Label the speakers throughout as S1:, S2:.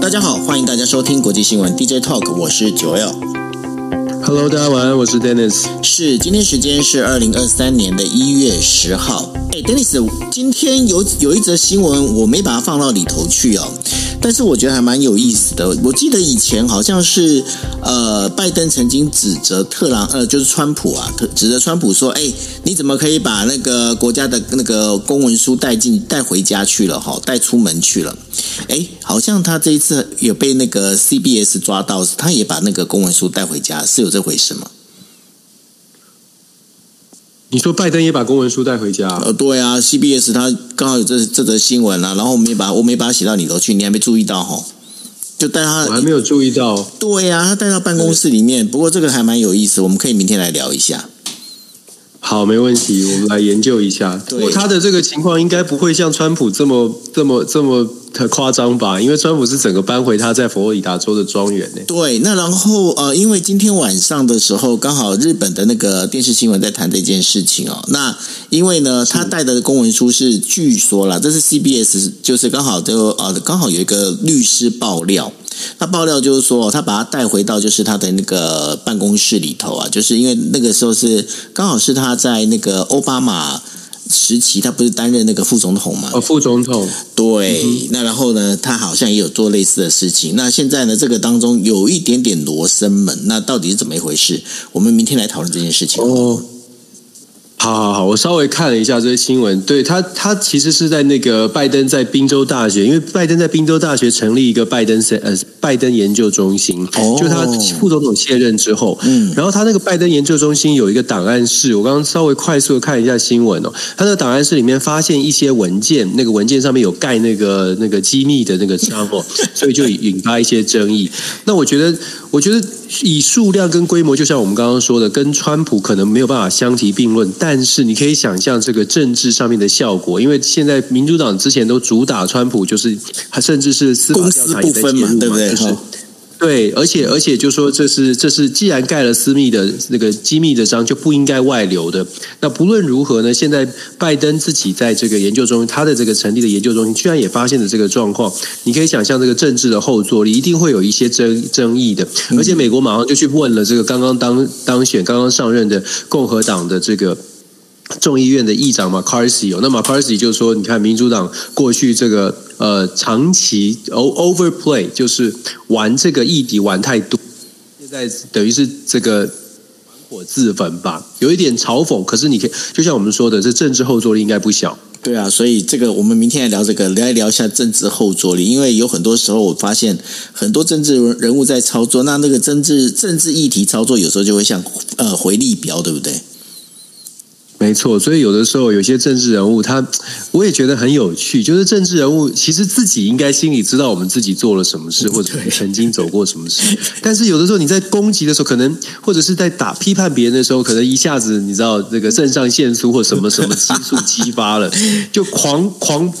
S1: 大家好，欢迎大家收听国际新闻 DJ Talk，我是九 L。
S2: Hello，大家晚安，我是 Dennis。
S1: 是，今天时间是二零二三年的一月十号。哎，Dennis，今天有有一则新闻，我没把它放到里头去哦。但是我觉得还蛮有意思的。我记得以前好像是，呃，拜登曾经指责特朗，呃，就是川普啊，指责川普说：“哎，你怎么可以把那个国家的那个公文书带进带回家去了？哈，带出门去了？哎，好像他这一次有被那个 CBS 抓到，他也把那个公文书带回家，是有这回事吗？”
S2: 你说拜登也把公文书带回家？
S1: 呃，对啊，CBS 他刚好有这这则新闻啊，然后我没把我没把它写到里头去，你还没注意到哈？就带他，
S2: 我还没有注意到。
S1: 对呀、啊，他带到办公室里面。不过这个还蛮有意思，我们可以明天来聊一下。
S2: 好，没问题，我们来研究一下。不过他的这个情况应该不会像川普这么这么这么。很夸张吧？因为川普是整个搬回他在佛罗里达州的庄园呢。
S1: 对，那然后呃，因为今天晚上的时候，刚好日本的那个电视新闻在谈这件事情哦。那因为呢，他带的公文书是据说啦，这是 CBS，就是刚好就呃，刚好有一个律师爆料，他爆料就是说，他把他带回到就是他的那个办公室里头啊，就是因为那个时候是刚好是他在那个奥巴马。时期，他不是担任那个副总统吗？
S2: 哦，副总统。
S1: 对，嗯、那然后呢，他好像也有做类似的事情。那现在呢，这个当中有一点点罗生门，那到底是怎么一回事？我们明天来讨论这件事情。
S2: 哦。好好好，我稍微看了一下这些新闻。对他，他其实是在那个拜登在宾州大学，因为拜登在宾州大学成立一个拜登呃拜登研究中心。哦，就他副总统卸任之后，嗯，然后他那个拜登研究中心有一个档案室，我刚刚稍微快速的看一下新闻哦，他那个档案室里面发现一些文件，那个文件上面有盖那个那个机密的那个章哦，所以就引发一些争议。那我觉得，我觉得以数量跟规模，就像我们刚刚说的，跟川普可能没有办法相提并论，但但是你可以想象这个政治上面的效果，因为现在民主党之前都主打川普，就是他甚至是司法调查也在介入嘛，对不对？就是对，而且而且就说这是这是既然盖了私密的那个机密的章，就不应该外流的。那不论如何呢，现在拜登自己在这个研究中心，他的这个成立的研究中心，居然也发现了这个状况。你可以想象这个政治的后座力一定会有一些争争议的。而且美国马上就去问了这个刚刚当当选、刚刚上任的共和党的这个。众议院的议长马卡锡，那马卡锡就说：“你看，民主党过去这个呃长期 overplay，就是玩这个议题玩太多，现在等于是这个玩火自焚吧，有一点嘲讽。可是你可以，就像我们说的，这政治后座力应该不小。
S1: 对啊，所以这个我们明天来聊这个，来聊一下政治后座力。因为有很多时候我发现很多政治人物在操作，那那个政治政治议题操作有时候就会像呃回力镖，对不对？”
S2: 没错，所以有的时候有些政治人物，他我也觉得很有趣。就是政治人物其实自己应该心里知道我们自己做了什么事，或者曾经走过什么事。但是有的时候你在攻击的时候，可能或者是在打批判别人的时候，可能一下子你知道这个肾上腺素或什么什么激素激发了，就狂狂。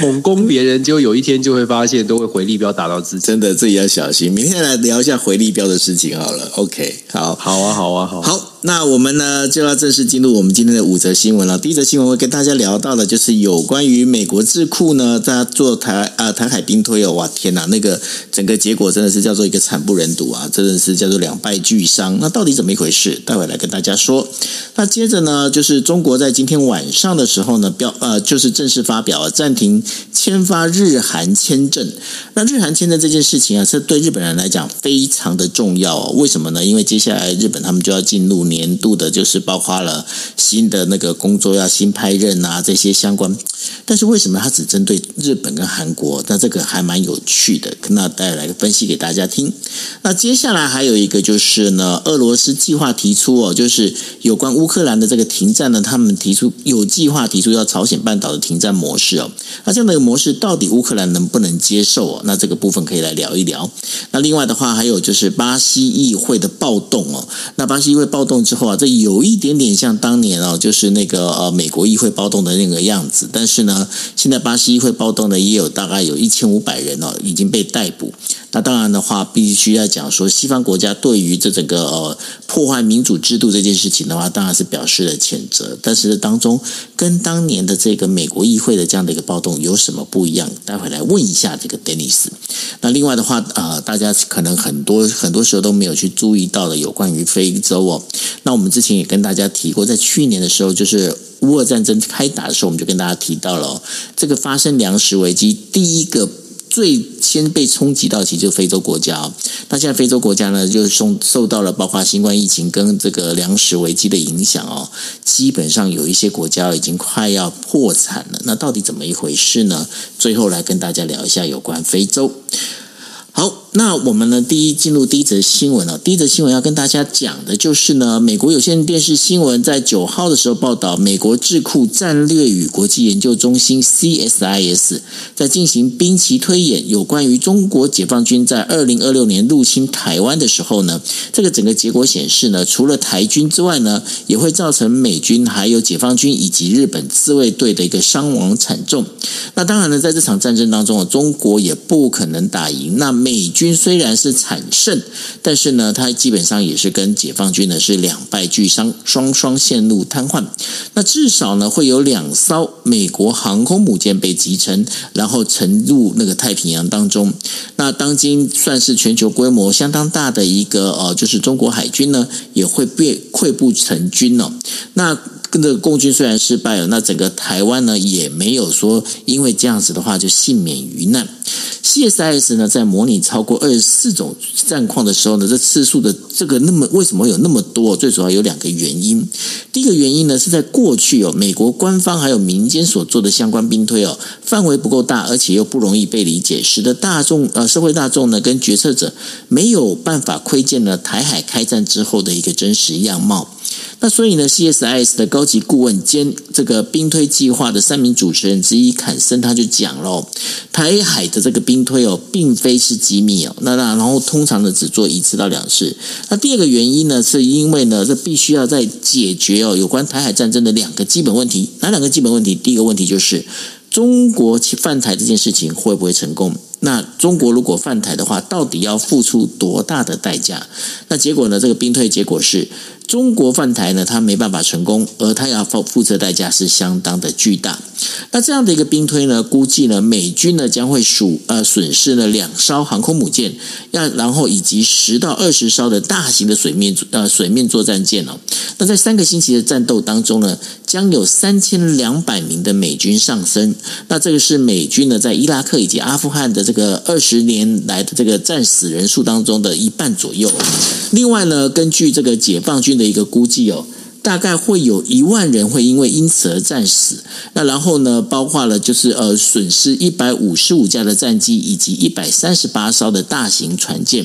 S2: 猛攻别人，就有一天就会发现都会回力镖打到自己。
S1: 真的，自己要小心。明天来聊一下回力镖的事情好了。OK，好，
S2: 好啊，好啊，好啊。
S1: 好，那我们呢就要正式进入我们今天的五则新闻了。第一则新闻会跟大家聊到的，就是有关于美国智库呢在做台啊台海兵推哦。哇，天哪，那个整个结果真的是叫做一个惨不忍睹啊，真的是叫做两败俱伤。那到底怎么一回事？待会来跟大家说。那接着呢，就是中国在今天晚上的时候呢，表呃就是正式发表了暂停。签发日韩签证，那日韩签证这件事情啊，是对日本人来讲非常的重要哦。为什么呢？因为接下来日本他们就要进入年度的，就是包括了新的那个工作要新派任啊这些相关。但是为什么它只针对日本跟韩国？那这个还蛮有趣的，那带来分析给大家听。那接下来还有一个就是呢，俄罗斯计划提出哦，就是有关乌克兰的这个停战呢，他们提出有计划提出要朝鲜半岛的停战模式哦。那这样的一个模式到底乌克兰能不能接受哦？那这个部分可以来聊一聊。那另外的话，还有就是巴西议会的暴动哦。那巴西议会暴动之后啊，这有一点点像当年哦，就是那个呃美国议会暴动的那个样子。但是呢，现在巴西议会暴动呢，也有大概有一千五百人哦已经被逮捕。那当然的话，必须要讲说，西方国家对于这整个呃破坏民主制度这件事情的话，当然是表示了谴责。但是当中跟当年的这个美国议会的这样的一个暴动有什么不一样？待会来问一下这个 Dennis。那另外的话，呃，大家可能很多很多时候都没有去注意到的，有关于非洲哦。那我们之前也跟大家提过，在去年的时候，就是乌俄战争开打的时候，我们就跟大家提到了，这个发生粮食危机第一个。最先被冲击到，其实就是非洲国家哦。那现在非洲国家呢，就受受到了包括新冠疫情跟这个粮食危机的影响哦。基本上有一些国家已经快要破产了。那到底怎么一回事呢？最后来跟大家聊一下有关非洲。好，那我们呢，第一进入第一则新闻了。第一则新闻要跟大家讲的就是呢，美国有线电视新闻在九号的时候报道，美国智库战略与国际研究中心 CSIS 在进行兵棋推演，有关于中国解放军在二零二六年入侵台湾的时候呢，这个整个结果显示呢，除了台军之外呢，也会造成美军还有解放军以及日本自卫队的一个伤亡惨重。那当然呢，在这场战争当中啊，中国也不可能打赢。那美军军虽然是惨胜，但是呢，它基本上也是跟解放军呢是两败俱伤，双双陷入瘫痪。那至少呢，会有两艘美国航空母舰被击沉，然后沉入那个太平洋当中。那当今算是全球规模相当大的一个呃，就是中国海军呢，也会被溃不成军了。那这个共军虽然失败了，那整个台湾呢也没有说因为这样子的话就幸免于难。CSIS 呢在模拟超过二十四种战况的时候呢，这次数的这个那么为什么有那么多？最主要有两个原因。第一个原因呢是在过去哦，美国官方还有民间所做的相关兵推哦，范围不够大，而且又不容易被理解，使得大众呃社会大众呢跟决策者没有办法窥见了台海开战之后的一个真实样貌。那所以呢，CSIS 的高级顾问兼这个兵推计划的三名主持人之一坎森他就讲喽，台海的这个兵推哦，并非是机密哦，那那然后通常呢只做一次到两次。那第二个原因呢，是因为呢，这必须要在解决哦有关台海战争的两个基本问题，哪两个基本问题？第一个问题就是中国去犯台这件事情会不会成功？那中国如果犯台的话，到底要付出多大的代价？那结果呢？这个兵推结果是。中国犯台呢，他没办法成功，而他要付付出代价是相当的巨大。那这样的一个兵推呢，估计呢，美军呢将会损呃损失了两艘航空母舰，要然后以及十到二十艘的大型的水面呃水面作战舰哦。那在三个星期的战斗当中呢，将有三千两百名的美军丧生。那这个是美军呢在伊拉克以及阿富汗的这个二十年来的这个战死人数当中的一半左右。另外呢，根据这个解放军的一个估计哦。大概会有一万人会因为因此而战死，那然后呢，包括了就是呃损失一百五十五架的战机以及一百三十八艘的大型船舰。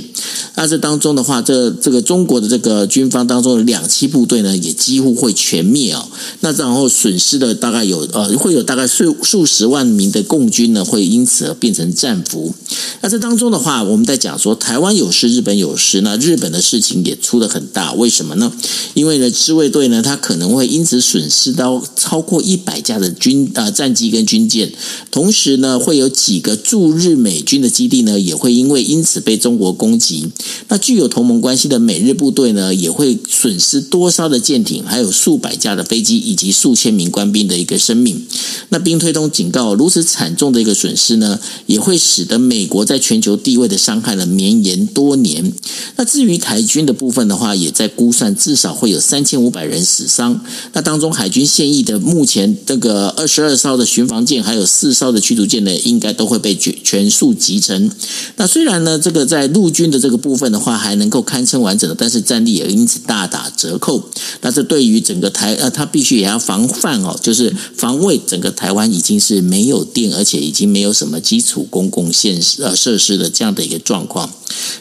S1: 那这当中的话，这这个中国的这个军方当中的两栖部队呢，也几乎会全灭哦。那然后损失的大概有呃会有大概数数十万名的共军呢，会因此而变成战俘。那这当中的话，我们在讲说台湾有事，日本有事，那日本的事情也出得很大，为什么呢？因为呢，自卫队。呢，他可能会因此损失到超过一百架的军啊战机跟军舰，同时呢，会有几个驻日美军的基地呢，也会因为因此被中国攻击。那具有同盟关系的美日部队呢，也会损失多艘的舰艇，还有数百架的飞机，以及数千名官兵的一个生命。那兵推中警告，如此惨重的一个损失呢，也会使得美国在全球地位的伤害呢绵延多年。那至于台军的部分的话，也在估算至少会有三千五百人死伤。那当中海军现役的目前这个二十二艘的巡防舰，还有四艘的驱逐舰呢，应该都会被全全数集成。那虽然呢，这个在陆军的这个部分的话还能够堪称完整的，但是战力也因此大打折扣。那这对于整个台呃，他必须也要防范哦，就是防卫整个台湾已经是没有电，而且已经没有什么基础公共现呃设施的这样的一个状况。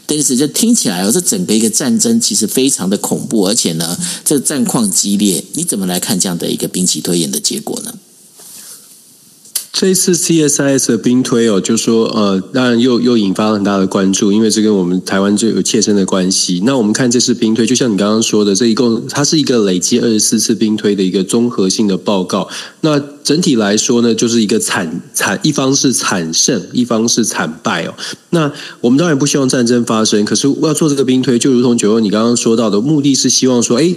S1: 但是这听起来哦，这整个一个战争其实非常的恐怖，而且呢，这战况激烈。你怎么来看这样的一个兵棋推演的结果呢？
S2: 这一次 CSIS 的兵推哦，就说呃，当然又又引发了很大的关注，因为这跟我们台湾就有切身的关系。那我们看这次兵推，就像你刚刚说的，这一共它是一个累积二十四次兵推的一个综合性的报告。那整体来说呢，就是一个惨惨，一方是惨胜，一方是惨败哦。那我们当然不希望战争发生，可是要做这个兵推，就如同九欧你刚刚说到的，目的是希望说，哎。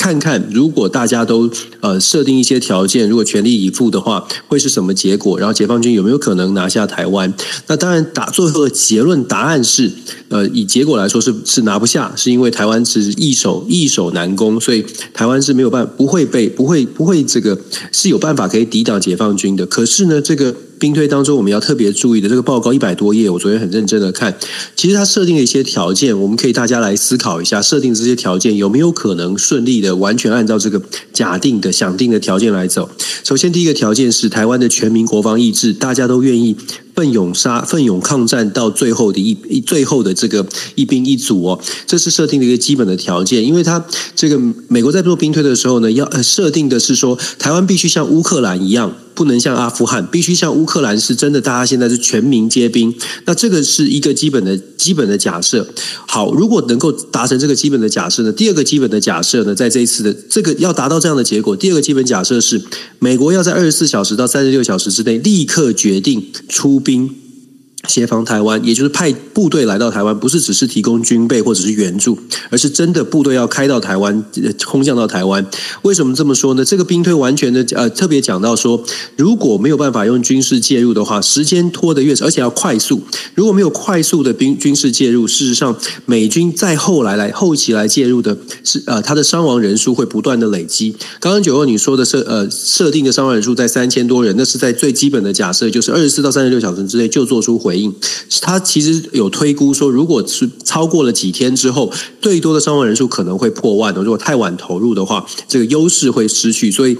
S2: 看看，如果大家都呃设定一些条件，如果全力以赴的话，会是什么结果？然后解放军有没有可能拿下台湾？那当然，打最后的结论答案是，呃，以结果来说是是拿不下，是因为台湾是易守易守难攻，所以台湾是没有办不会被不会不会这个是有办法可以抵挡解放军的。可是呢，这个。兵推当中，我们要特别注意的这个报告一百多页，我昨天很认真的看。其实它设定了一些条件，我们可以大家来思考一下，设定这些条件有没有可能顺利的完全按照这个假定的想定的条件来走。首先，第一个条件是台湾的全民国防意志，大家都愿意。奋勇杀、奋勇抗战到最后的一一最后的这个一兵一卒哦，这是设定的一个基本的条件。因为他这个美国在做兵推的时候呢，要设定的是说，台湾必须像乌克兰一样，不能像阿富汗，必须像乌克兰是真的，大家现在是全民皆兵。那这个是一个基本的基本的假设。好，如果能够达成这个基本的假设呢，第二个基本的假设呢，在这一次的这个要达到这样的结果，第二个基本假设是，美国要在二十四小时到三十六小时之内立刻决定出兵。兵协防台湾，也就是派部队来到台湾，不是只是提供军备或者是援助，而是真的部队要开到台湾，空降到台湾。为什么这么说呢？这个兵推完全的呃特别讲到说，如果没有办法用军事介入的话，时间拖得越长，而且要快速。如果没有快速的兵军事介入，事实上美军再后来来后期来介入的是呃，他的伤亡人数会不断的累积。刚刚九二你说的设呃设定的伤亡人数在三千多人，那是在最基本的假设，就是二十四到三十六小时之内就做出回回应。他其实有推估说，如果是超过了几天之后，最多的伤亡人数可能会破万。如果太晚投入的话，这个优势会失去。所以。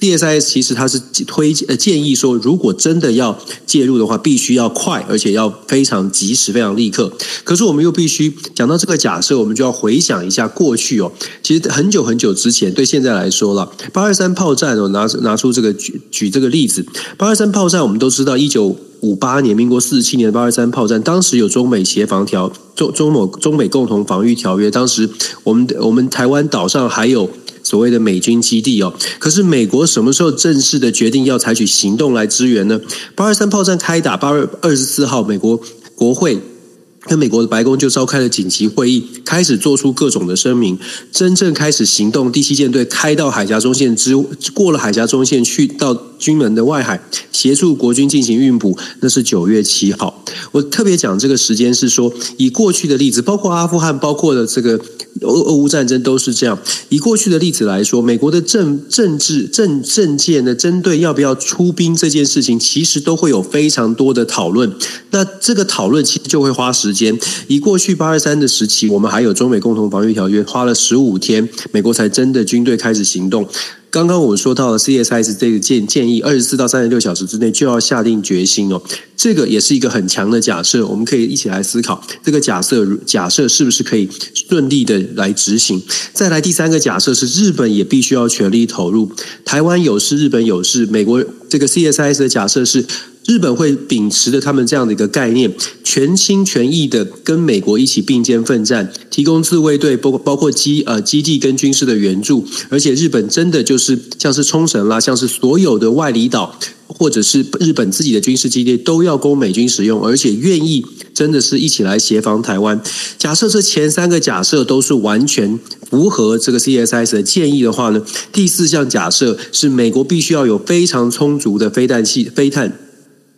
S2: DSIS 其实它是推呃建议说，如果真的要介入的话，必须要快，而且要非常及时、非常立刻。可是我们又必须讲到这个假设，我们就要回想一下过去哦。其实很久很久之前，对现在来说了，八二三炮战哦，拿拿出这个举举这个例子，八二三炮战我们都知道，一九五八年，民国四十七年八二三炮战，当时有中美协防条中中某中美共同防御条约，当时我们我们台湾岛上还有。所谓的美军基地哦，可是美国什么时候正式的决定要采取行动来支援呢？八二三炮战开打，八月二十四号，美国国会跟美国的白宫就召开了紧急会议，开始做出各种的声明，真正开始行动。第七舰队开到海峡中线之过了海峡中线，去到军门的外海，协助国军进行运补，那是九月七号。我特别讲这个时间是说，以过去的例子，包括阿富汗，包括的这个。俄俄乌战争都是这样。以过去的例子来说，美国的政政治政政界呢，针对要不要出兵这件事情，其实都会有非常多的讨论。那这个讨论其实就会花时间。以过去八二三的时期，我们还有中美共同防御条约，花了十五天，美国才真的军队开始行动。刚刚我们说到了 CSS 这个建建议，二十四到三十六小时之内就要下定决心哦，这个也是一个很强的假设，我们可以一起来思考这个假设，假设是不是可以顺利的来执行？再来第三个假设是日本也必须要全力投入，台湾有事，日本有事，美国这个 CSS 的假设是。日本会秉持着他们这样的一个概念，全心全意的跟美国一起并肩奋战，提供自卫队包包括基呃基地跟军事的援助，而且日本真的就是像是冲绳啦，像是所有的外离岛或者是日本自己的军事基地都要供美军使用，而且愿意真的是一起来协防台湾。假设这前三个假设都是完全符合这个 CSS 的建议的话呢，第四项假设是美国必须要有非常充足的飞弹器飞弹。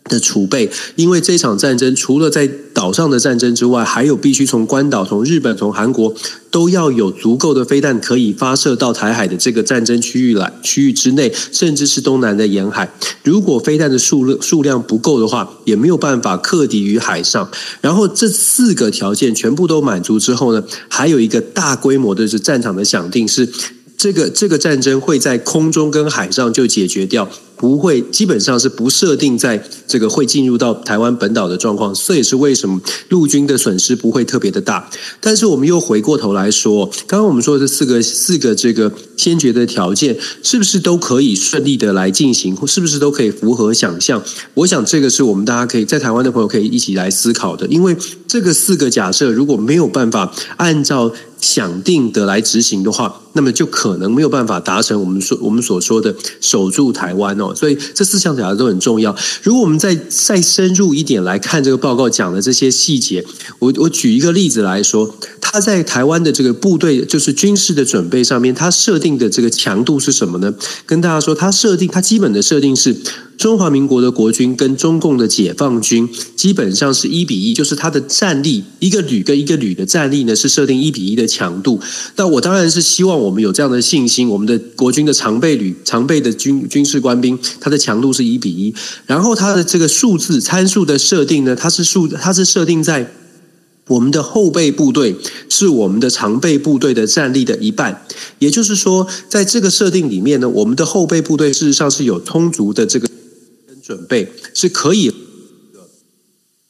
S2: 的储备，因为这场战争除了在岛上的战争之外，还有必须从关岛、从日本、从韩国都要有足够的飞弹可以发射到台海的这个战争区域来，区域之内，甚至是东南的沿海。如果飞弹的数量数量不够的话，也没有办法克敌于海上。然后这四个条件全部都满足之后呢，还有一个大规模的是战场的想定是，这个这个战争会在空中跟海上就解决掉。不会，基本上是不设定在这个会进入到台湾本岛的状况，这也是为什么陆军的损失不会特别的大。但是我们又回过头来说，刚刚我们说的这四个四个这个先决的条件，是不是都可以顺利的来进行，是不是都可以符合想象？我想这个是我们大家可以在台湾的朋友可以一起来思考的，因为这个四个假设如果没有办法按照。想定的来执行的话，那么就可能没有办法达成我们说我们所说的守住台湾哦。所以这四项讲的都很重要。如果我们再再深入一点来看这个报告讲的这些细节，我我举一个例子来说，他在台湾的这个部队就是军事的准备上面，他设定的这个强度是什么呢？跟大家说，他设定他基本的设定是。中华民国的国军跟中共的解放军基本上是一比一，就是它的战力，一个旅跟一个旅的战力呢是设定一比一的强度。那我当然是希望我们有这样的信心，我们的国军的常备旅、常备的军军事官兵，它的强度是一比一。然后它的这个数字参数的设定呢，它是数，它是设定在。我们的后备部队是我们的常备部队的战力的一半，也就是说，在这个设定里面呢，我们的后备部队事实上是有充足的这个准备，是可以。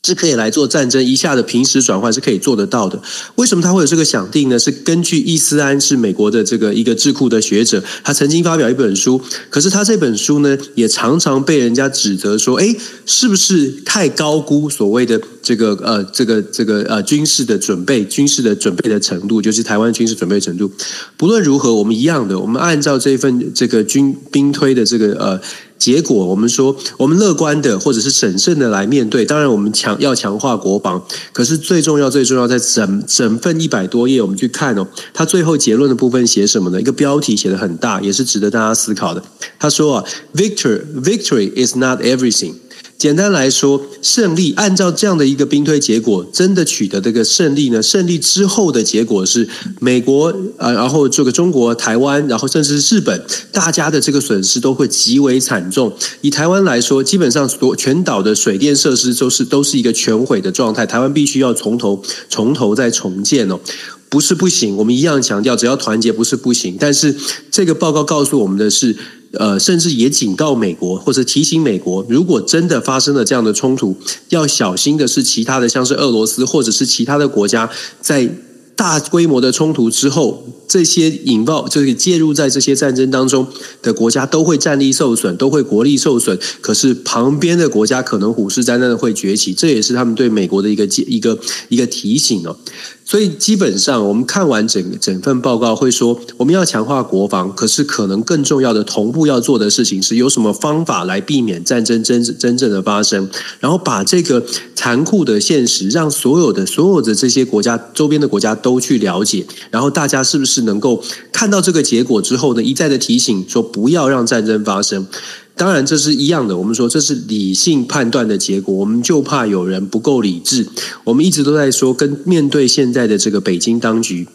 S2: 是可以来做战争一下的平时转换是可以做得到的。为什么他会有这个想定呢？是根据伊斯安是美国的这个一个智库的学者，他曾经发表一本书。可是他这本书呢，也常常被人家指责说，诶，是不是太高估所谓的这个呃这个这个呃军事的准备，军事的准备的程度，就是台湾军事准备程度。不论如何，我们一样的，我们按照这份这个军兵推的这个呃。结果，我们说，我们乐观的或者是审慎的来面对。当然，我们强要强化国防，可是最重要、最重要，在整整份一百多页，我们去看哦，他最后结论的部分写什么呢？一个标题写的很大，也是值得大家思考的。他说啊，Victor, victory is not everything。简单来说，胜利按照这样的一个兵推结果，真的取得这个胜利呢？胜利之后的结果是美国呃，然后这个中国、台湾，然后甚至是日本，大家的这个损失都会极为惨重。以台湾来说，基本上所全岛的水电设施都是都是一个全毁的状态，台湾必须要从头从头再重建哦。不是不行，我们一样强调，只要团结不是不行。但是这个报告告诉我们的是，呃，甚至也警告美国，或者提醒美国，如果真的发生了这样的冲突，要小心的是其他的，像是俄罗斯或者是其他的国家，在大规模的冲突之后，这些引爆就是介入在这些战争当中的国家都会战力受损，都会国力受损。可是旁边的国家可能虎视眈眈的会崛起，这也是他们对美国的一个一个一个提醒哦。所以基本上，我们看完整整份报告，会说我们要强化国防，可是可能更重要的同步要做的事情是，有什么方法来避免战争真真正的发生，然后把这个残酷的现实，让所有的所有的这些国家周边的国家都去了解，然后大家是不是能够看到这个结果之后呢，一再的提醒说不要让战争发生。当然，这是一样的。我们说这是理性判断的结果，我们就怕有人不够理智。我们一直都在说，跟面对现在的这个北京当局，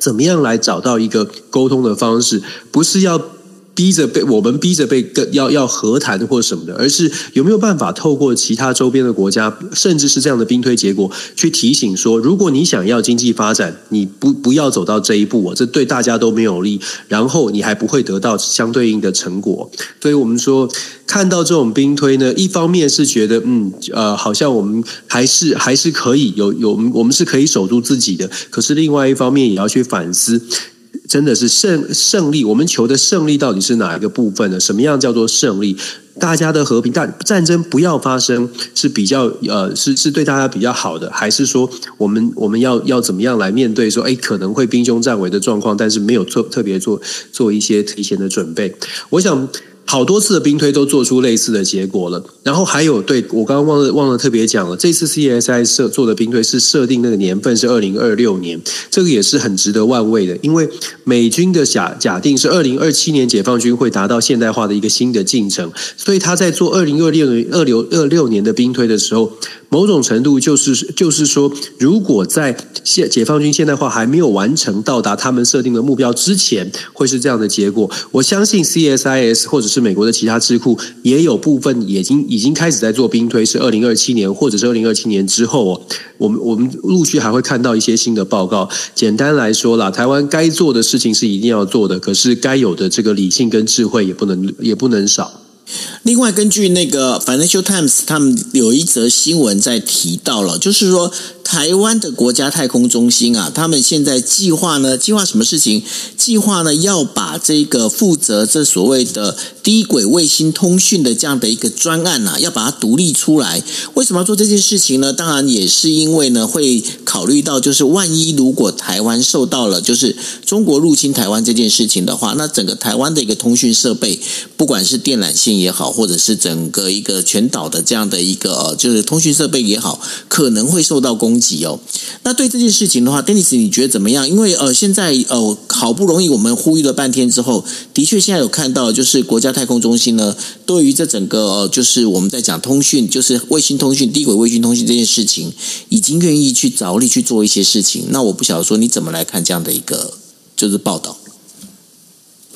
S2: 怎么样来找到一个沟通的方式，不是要。逼着被我们逼着被跟要要和谈或什么的，而是有没有办法透过其他周边的国家，甚至是这样的兵推结果，去提醒说，如果你想要经济发展，你不不要走到这一步，这对大家都没有利，然后你还不会得到相对应的成果。所以我们说，看到这种兵推呢，一方面是觉得嗯呃，好像我们还是还是可以有有我们是可以守住自己的，可是另外一方面也要去反思。真的是胜胜利，我们求的胜利到底是哪一个部分呢？什么样叫做胜利？大家的和平，但战争不要发生是比较呃，是是对大家比较好的，还是说我们我们要要怎么样来面对说，诶，可能会兵凶战危的状况，但是没有做特别做做一些提前的准备？我想。好多次的兵推都做出类似的结果了，然后还有对我刚刚忘了忘了特别讲了，这次 CSI 设做的兵推是设定那个年份是二零二六年，这个也是很值得万味的，因为美军的假假定是二零二七年解放军会达到现代化的一个新的进程，所以他在做二零二六年二六二六年的兵推的时候。某种程度就是就是说，如果在现解放军现代化还没有完成到达他们设定的目标之前，会是这样的结果。我相信 CSIS 或者是美国的其他智库也有部分已经已经开始在做兵推，是二零二七年或者是二零二七年之后哦。我们我们陆续还会看到一些新的报告。简单来说啦，台湾该做的事情是一定要做的，可是该有的这个理性跟智慧也不能也不能少。
S1: 另外，根据那个 Financial Times，他们有一则新闻在提到了，就是说。台湾的国家太空中心啊，他们现在计划呢，计划什么事情？计划呢，要把这个负责这所谓的低轨卫星通讯的这样的一个专案啊，要把它独立出来。为什么要做这件事情呢？当然也是因为呢，会考虑到就是万一如果台湾受到了就是中国入侵台湾这件事情的话，那整个台湾的一个通讯设备，不管是电缆线也好，或者是整个一个全岛的这样的一个就是通讯设备也好，可能会受到攻击。哦，那对这件事情的话，Dennis，你觉得怎么样？因为呃，现在呃，好不容易我们呼吁了半天之后，的确现在有看到，就是国家太空中心呢，对于这整个呃，就是我们在讲通讯，就是卫星通讯、低轨卫星通讯这件事情，已经愿意去着力去做一些事情。那我不晓得说你怎么来看这样的一个就是报道。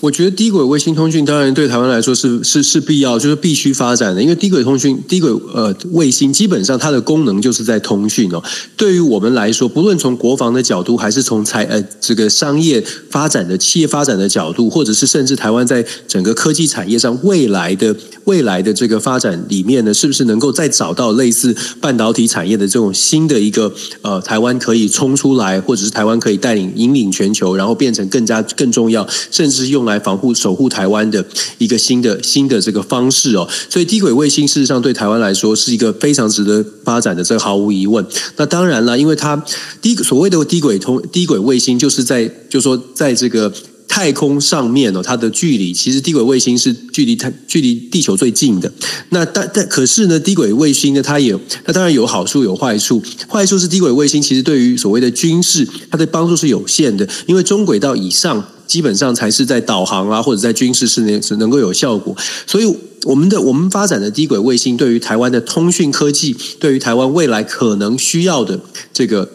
S2: 我觉得低轨卫星通讯当然对台湾来说是是是必要，就是必须发展的。因为低轨通讯、低轨呃卫星基本上它的功能就是在通讯哦。对于我们来说，不论从国防的角度，还是从财呃这个商业发展的企业发展的角度，或者是甚至台湾在整个科技产业上未来的未来的这个发展里面呢，是不是能够再找到类似半导体产业的这种新的一个呃台湾可以冲出来，或者是台湾可以带领引领全球，然后变成更加更重要，甚至用。来防护、守护台湾的一个新的新的这个方式哦，所以低轨卫星事实上对台湾来说是一个非常值得发展的，这毫无疑问。那当然了，因为它低所谓的低轨通低轨卫星，就是在就说在这个太空上面哦，它的距离其实低轨卫星是距离太距离地球最近的。那但但可是呢，低轨卫星呢，它也它当然有好处有坏处。坏处是低轨卫星其实对于所谓的军事，它的帮助是有限的，因为中轨道以上。基本上才是在导航啊，或者在军事是能是能够有效果。所以，我们的我们发展的低轨卫星，对于台湾的通讯科技，对于台湾未来可能需要的这个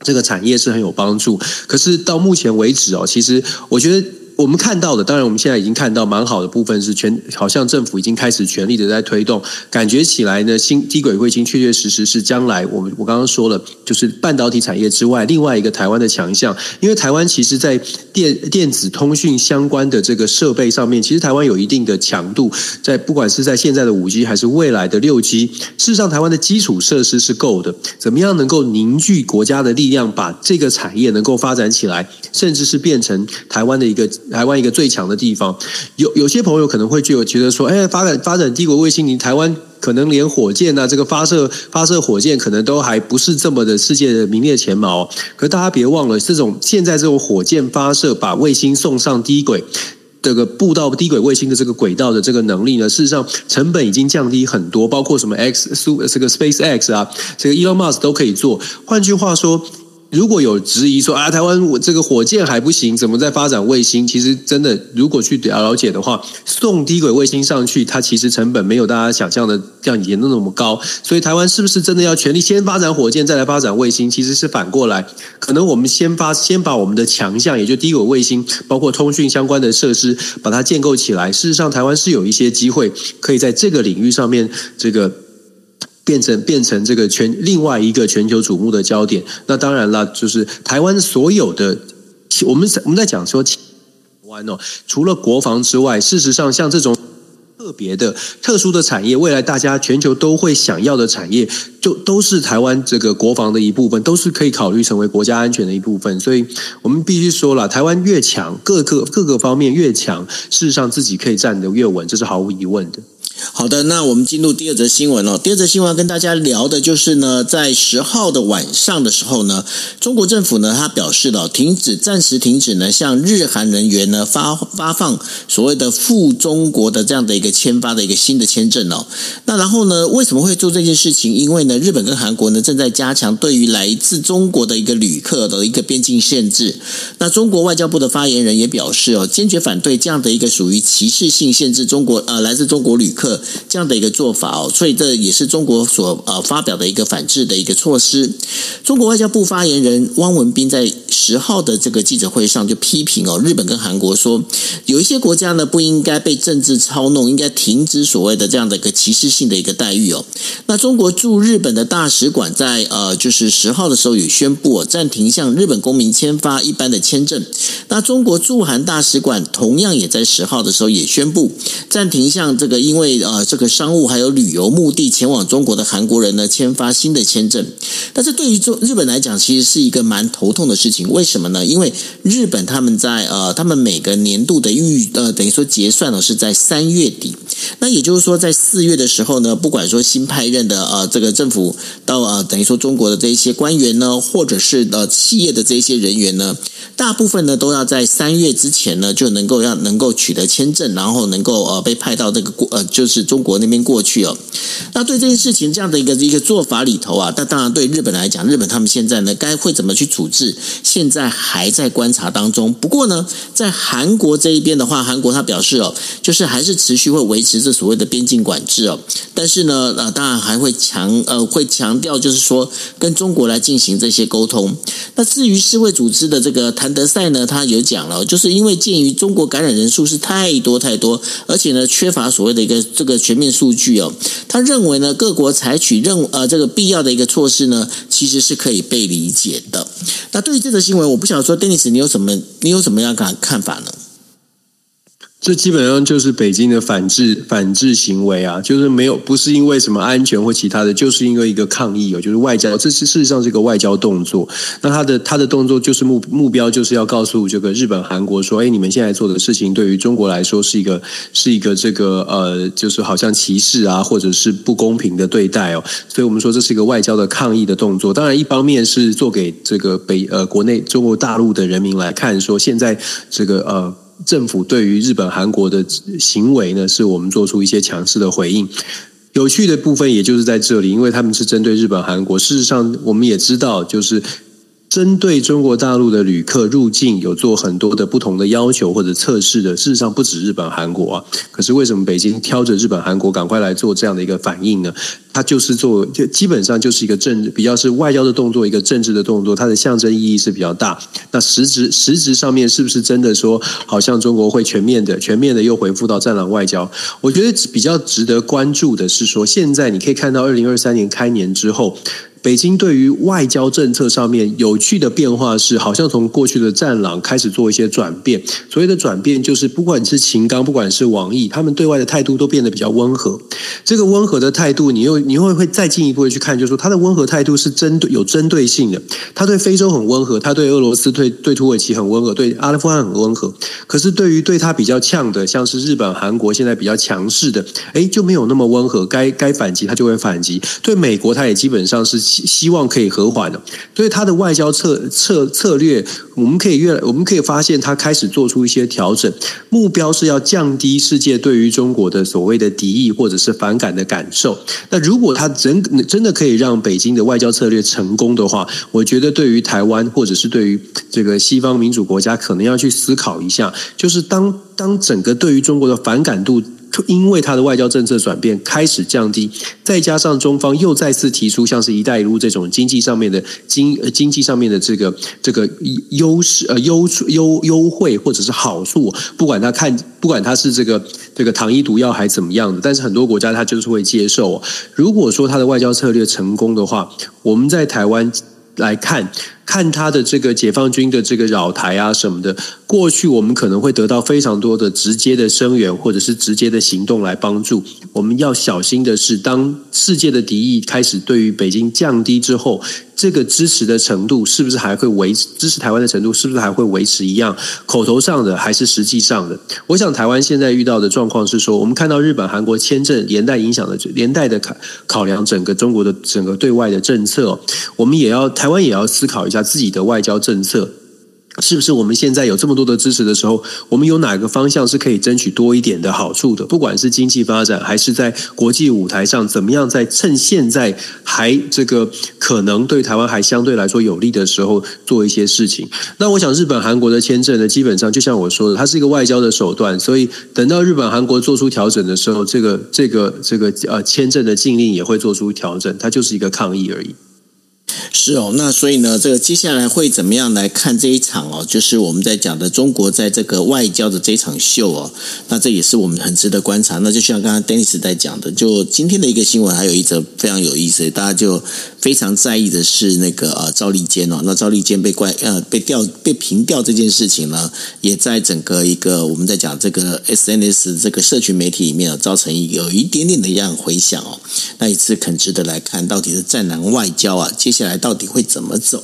S2: 这个产业是很有帮助。可是到目前为止哦，其实我觉得。我们看到的，当然我们现在已经看到蛮好的部分是全，好像政府已经开始全力的在推动，感觉起来呢，新低轨卫星确确实实是将来我们我刚刚说了，就是半导体产业之外另外一个台湾的强项，因为台湾其实在电电子通讯相关的这个设备上面，其实台湾有一定的强度，在不管是在现在的五 G 还是未来的六 G，事实上台湾的基础设施是够的，怎么样能够凝聚国家的力量，把这个产业能够发展起来，甚至是变成台湾的一个。台湾一个最强的地方，有有些朋友可能会就觉得说，哎，发展发展低轨卫星，你台湾可能连火箭啊，这个发射发射火箭可能都还不是这么的世界的名列前茅。可大家别忘了，这种现在这种火箭发射把卫星送上低轨，这个布到低轨卫星的这个轨道的这个能力呢，事实上成本已经降低很多，包括什么 X 苏这个 Space X 啊，这个 Elon Musk 都可以做。换句话说。如果有质疑说啊，台湾我这个火箭还不行，怎么在发展卫星？其实真的，如果去了解的话，送低轨卫星上去，它其实成本没有大家想象的这样严重那么高。所以台湾是不是真的要全力先发展火箭，再来发展卫星？其实是反过来，可能我们先发先把我们的强项，也就低轨卫星，包括通讯相关的设施，把它建构起来。事实上，台湾是有一些机会可以在这个领域上面这个。变成变成这个全另外一个全球瞩目的焦点。那当然了，就是台湾所有的，我们我们在讲说台湾哦，除了国防之外，事实上像这种特别的、特殊的产业，未来大家全球都会想要的产业，就都是台湾这个国防的一部分，都是可以考虑成为国家安全的一部分。所以我们必须说了，台湾越强，各个各个方面越强，事实上自己可以站得越稳，这是毫无疑问的。
S1: 好的，那我们进入第二则新闻哦。第二则新闻要跟大家聊的就是呢，在十号的晚上的时候呢，中国政府呢，他表示了停止，暂时停止呢，向日韩人员呢发发放所谓的赴中国的这样的一个签发的一个新的签证哦。那然后呢，为什么会做这件事情？因为呢，日本跟韩国呢正在加强对于来自中国的一个旅客的一个边境限制。那中国外交部的发言人也表示哦，坚决反对这样的一个属于歧视性限制中国呃来自中国旅客。这样的一个做法哦，所以这也是中国所呃发表的一个反制的一个措施。中国外交部发言人汪文斌在十号的这个记者会上就批评哦，日本跟韩国说，有一些国家呢不应该被政治操弄，应该停止所谓的这样的一个歧视性的一个待遇哦。那中国驻日本的大使馆在呃就是十号的时候也宣布哦，暂停向日本公民签发一般的签证。那中国驻韩大使馆同样也在十号的时候也宣布暂停向这个因为呃这个商务还有旅游目的前往中国的韩国人呢签发新的签证。但是对于中日本来讲，其实是一个蛮头痛的事情。为什么呢？因为日本他们在呃他们每个年度的预呃等于说结算呢是在三月底。那也就是说，在四月的时候呢，不管说新派任的呃这个政府到呃等于说中国的这一些官员呢，或者是呃企业的这一些人员呢，大部分呢都要在三月之前呢就能够要能够取得签证，然后能够呃被派到这个国呃就是中国那边过去哦。那对这件事情这样的一个一个做法里头啊，那当然对日本来讲，日本他们现在呢该会怎么去处置，现在还在观察当中。不过呢，在韩国这一边的话，韩国他表示哦，就是还是持续会维持这所谓的边境管制哦，但是呢，呃，当然还会强呃会强调，就是说跟中国来进行这些沟通。那至于世卫组织的这个谭德赛呢，他有讲了，就是因为鉴于中国感染人数是太多太多，而且呢缺乏所谓的一个这个全面数据哦，他认为呢各国采取任呃这个必要的一个措施呢，其实是可以被理解的。那对于这个新闻，我不想说，Dennis，你有什么你有什么样的看法呢？
S2: 这基本上就是北京的反制反制行为啊，就是没有不是因为什么安全或其他的，就是因为一个抗议哦，就是外交，这是事实上是一个外交动作。那他的他的动作就是目目标就是要告诉这个日本韩国说，哎，你们现在做的事情对于中国来说是一个是一个这个呃，就是好像歧视啊，或者是不公平的对待哦。所以我们说这是一个外交的抗议的动作。当然，一方面是做给这个北呃国内中国大陆的人民来看，说现在这个呃。政府对于日本、韩国的行为呢，是我们做出一些强势的回应。有趣的部分也就是在这里，因为他们是针对日本、韩国。事实上，我们也知道，就是。针对中国大陆的旅客入境，有做很多的不同的要求或者测试的。事实上，不止日本、韩国啊。可是为什么北京挑着日本、韩国赶快来做这样的一个反应呢？它就是做，就基本上就是一个政，比较是外交的动作，一个政治的动作。它的象征意义是比较大。那实质实质上面是不是真的说，好像中国会全面的、全面的又回复到战狼外交？我觉得比较值得关注的是说，现在你可以看到，二零二三年开年之后。北京对于外交政策上面有趣的变化是，好像从过去的战狼开始做一些转变。所谓的转变，就是不管是秦刚，不管是王毅，他们对外的态度都变得比较温和。这个温和的态度，你又 你又会再进一步的去看，就是说他的温和态度是针对有针对性的。他对非洲很温和，他对俄罗斯、对对土耳其很温和，对阿富汗很温和。可是对于对他比较呛的，像是日本、韩国现在比较强势的，诶，就没有那么温和。该该反击他就会反击。对美国，他也基本上是。希望可以和缓的，所以他的外交策策策略，我们可以越来，我们可以发现他开始做出一些调整，目标是要降低世界对于中国的所谓的敌意或者是反感的感受。那如果他真真的可以让北京的外交策略成功的话，我觉得对于台湾或者是对于这个西方民主国家，可能要去思考一下，就是当当整个对于中国的反感度。因为他的外交政策转变开始降低，再加上中方又再次提出像是一带一路这种经济上面的经经济上面的这个这个优势呃优优优惠或者是好处，不管他看不管他是这个这个糖衣毒药还怎么样的，但是很多国家他就是会接受。如果说他的外交策略成功的话，我们在台湾来看。看他的这个解放军的这个扰台啊什么的，过去我们可能会得到非常多的直接的声援或者是直接的行动来帮助。我们要小心的是，当世界的敌意开始对于北京降低之后，这个支持的程度是不是还会维持？支持台湾的程度是不是还会维持一样？口头上的还是实际上的？我想台湾现在遇到的状况是说，我们看到日本、韩国签证连带影响的连带的考考量整个中国的整个对外的政策，我们也要台湾也要思考一下。自己的外交政策，是不是我们现在有这么多的支持的时候，我们有哪个方向是可以争取多一点的好处的？不管是经济发展，还是在国际舞台上，怎么样在趁现在还这个可能对台湾还相对来说有利的时候做一些事情？那我想，日本、韩国的签证呢，基本上就像我说的，它是一个外交的手段，所以等到日本、韩国做出调整的时候，这个、这个、这个呃签证的禁令也会做出调整，它就是一个抗议而已。
S1: 是哦，那所以呢，这个接下来会怎么样来看这一场哦？就是我们在讲的中国在这个外交的这场秀哦，那这也是我们很值得观察。那就像刚刚 Dennis 在讲的，就今天的一个新闻，还有一则非常有意思，大家就非常在意的是那个呃赵立坚哦，那赵立坚被关呃被调被平调这件事情呢，也在整个一个我们在讲这个 SNS 这个社群媒体里面造成有一点点的一样回响哦。那一次很值得来看到底是战狼外交啊，接下接下来到底会怎么走？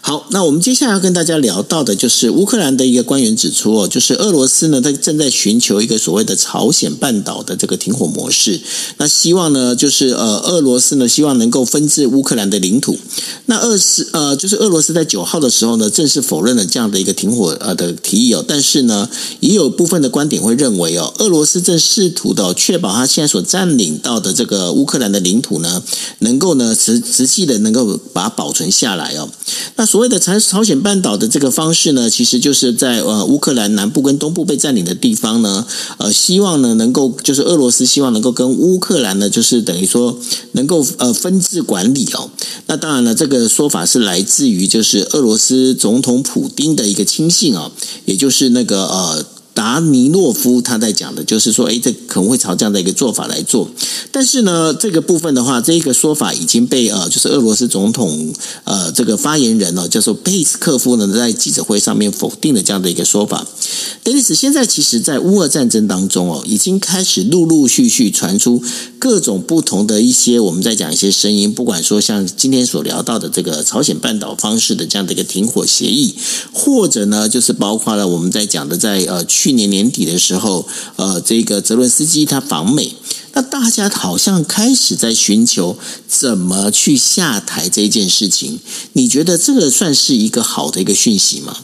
S1: 好，那我们接下来要跟大家聊到的，就是乌克兰的一个官员指出哦，就是俄罗斯呢，他正在寻求一个所谓的朝鲜半岛的这个停火模式。那希望呢，就是呃，俄罗斯呢，希望能够分治乌克兰的领土。那俄斯呃，就是俄罗斯在九号的时候呢，正式否认了这样的一个停火呃的提议哦。但是呢，也有部分的观点会认为哦，俄罗斯正试图的确保他现在所占领到的这个乌克兰的领土呢，能够呢实实际的能够把它保存下来哦。那所谓的朝朝鲜半岛的这个方式呢，其实就是在呃乌克兰南部跟东部被占领的地方呢，呃，希望呢能够就是俄罗斯希望能够跟乌克兰呢，就是等于说能够呃分治管理哦。那当然了，这个说法是来自于就是俄罗斯总统普丁的一个亲信啊，也就是那个呃。达尼洛夫他在讲的就是说，诶，这可能会朝这样的一个做法来做，但是呢，这个部分的话，这个说法已经被呃，就是俄罗斯总统呃这个发言人呢，叫做佩斯科夫呢，在记者会上面否定了这样的一个说法。丹尼斯，现在其实，在乌俄战争当中哦，已经开始陆陆续续传出各种不同的一些，我们在讲一些声音，不管说像今天所聊到的这个朝鲜半岛方式的这样的一个停火协议，或者呢，就是包括了我们在讲的在呃去。去年年底的时候，呃，这个泽伦斯基他访美，那大家好像开始在寻求怎么去下台这件事情。你觉得这个算是一个好的一个讯息吗？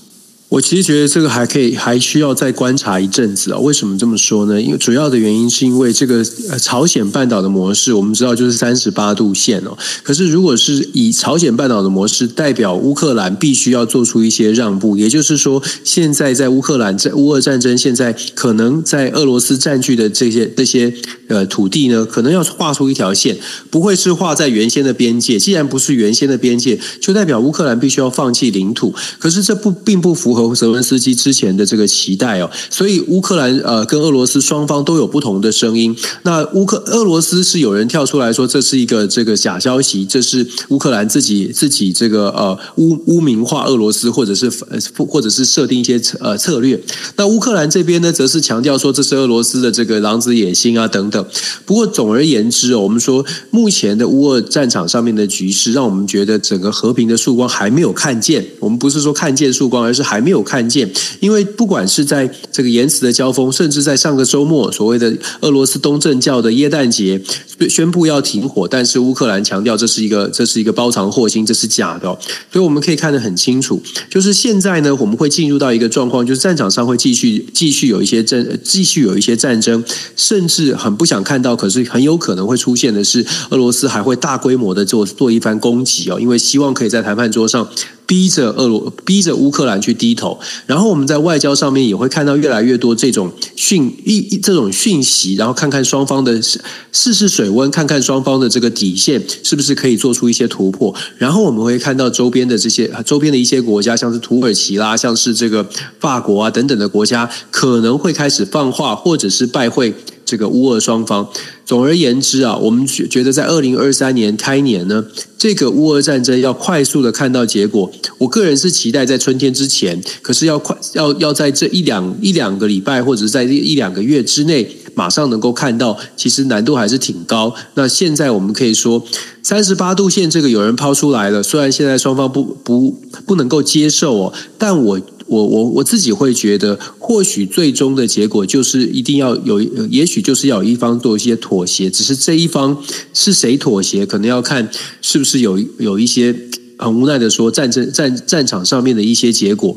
S2: 我其实觉得这个还可以，还需要再观察一阵子啊。为什么这么说呢？因为主要的原因是因为这个朝鲜半岛的模式，我们知道就是三十八度线哦。可是如果是以朝鲜半岛的模式，代表乌克兰必须要做出一些让步，也就是说，现在在乌克兰在乌俄战争，现在可能在俄罗斯占据的这些这些呃土地呢，可能要画出一条线，不会是画在原先的边界。既然不是原先的边界，就代表乌克兰必须要放弃领土。可是这不并不符合。泽文斯基之前的这个期待哦，所以乌克兰呃跟俄罗斯双方都有不同的声音。那乌克俄罗斯是有人跳出来说，这是一个这个假消息，这是乌克兰自己自己这个呃污污名化俄罗斯，或者是或者是设定一些呃策略。那乌克兰这边呢，则是强调说，这是俄罗斯的这个狼子野心啊等等。不过总而言之哦，我们说目前的乌俄战场上面的局势，让我们觉得整个和平的曙光还没有看见。我们不是说看见曙光，而是还没有。看见，因为不管是在这个延迟的交锋，甚至在上个周末所谓的俄罗斯东正教的耶诞节宣布要停火，但是乌克兰强调这是一个这是一个包藏祸心，这是假的。所以我们可以看得很清楚，就是现在呢，我们会进入到一个状况，就是战场上会继续继续有一些战，继续有一些战争，甚至很不想看到，可是很有可能会出现的是，俄罗斯还会大规模的做做一番攻击哦，因为希望可以在谈判桌上。逼着俄罗，逼着乌克兰去低头，然后我们在外交上面也会看到越来越多这种讯一这种讯息，然后看看双方的试试水温，看看双方的这个底线是不是可以做出一些突破，然后我们会看到周边的这些周边的一些国家，像是土耳其啦，像是这个法国啊等等的国家，可能会开始放话，或者是拜会。这个乌俄双方，总而言之啊，我们觉觉得在二零二三年开年呢，这个乌俄战争要快速的看到结果。我个人是期待在春天之前，可是要快要要在这一两一两个礼拜，或者是在一两个月之内，马上能够看到，其实难度还是挺高。那现在我们可以说，三十八度线这个有人抛出来了，虽然现在双方不不不能够接受哦，但我。我我我自己会觉得，或许最终的结果就是一定要有，也许就是要有一方做一些妥协，只是这一方是谁妥协，可能要看是不是有有一些很无奈的说，战争战战场上面的一些结果。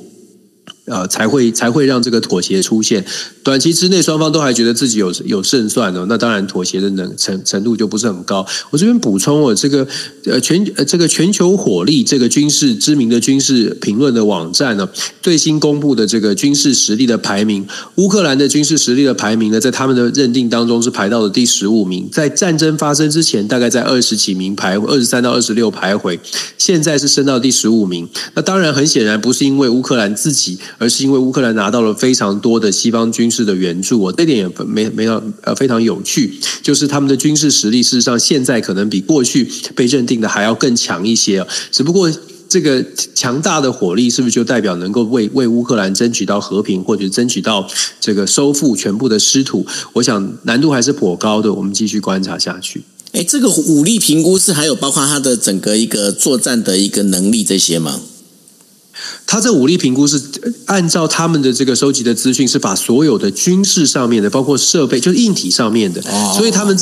S2: 呃，才会才会让这个妥协出现。短期之内，双方都还觉得自己有有胜算哦，那当然妥协的能程程度就不是很高。我这边补充哦，这个呃全呃这个全球火力这个军事知名的军事评论的网站呢，最新公布的这个军事实力的排名，乌克兰的军事实力的排名呢，在他们的认定当中是排到了第十五名，在战争发生之前，大概在二十几名排二十三到二十六徘徊，现在是升到第十五名。那当然很显然不是因为乌克兰自己。而是因为乌克兰拿到了非常多的西方军事的援助，我这点也没没有呃非常有趣，就是他们的军事实力事实上现在可能比过去被认定的还要更强一些。只不过这个强大的火力是不是就代表能够为为乌克兰争取到和平，或者争取到这个收复全部的失土？我想难度还是颇高的，我们继续观察下去。
S1: 哎，这个武力评估是还有包括他的整个一个作战的一个能力这些吗？
S2: 他这武力评估是按照他们的这个收集的资讯，是把所有的军事上面的，包括设备，就是硬体上面的，所以他们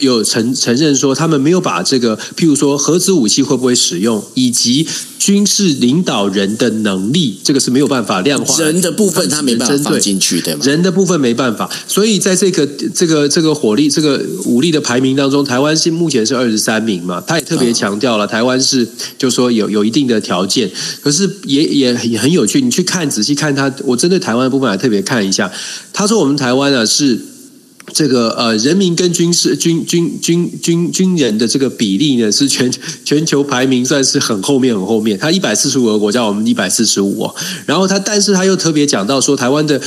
S2: 有承承认说，他们没有把这个，譬如说核子武器会不会使用，以及军事领导人的能力，这个是没有办法量化。
S1: 人的部分他没办法放进去，对吗？
S2: 人的部分没办法，所以在这个这个这个火力这个武力的排名当中，台湾是目前是二十三名嘛。他也特别强调了，台湾是就说有有一定的条件，可是也也也很有趣。你去看仔细看他，我针对台湾的部分还特别看一下。他说我们台湾啊是。这个呃，人民跟军事军军军军军人的这个比例呢，是全全球排名算是很后面很后面。他一百四十五个国家，我们一百四十五。然后他，但是他又特别讲到说，台湾的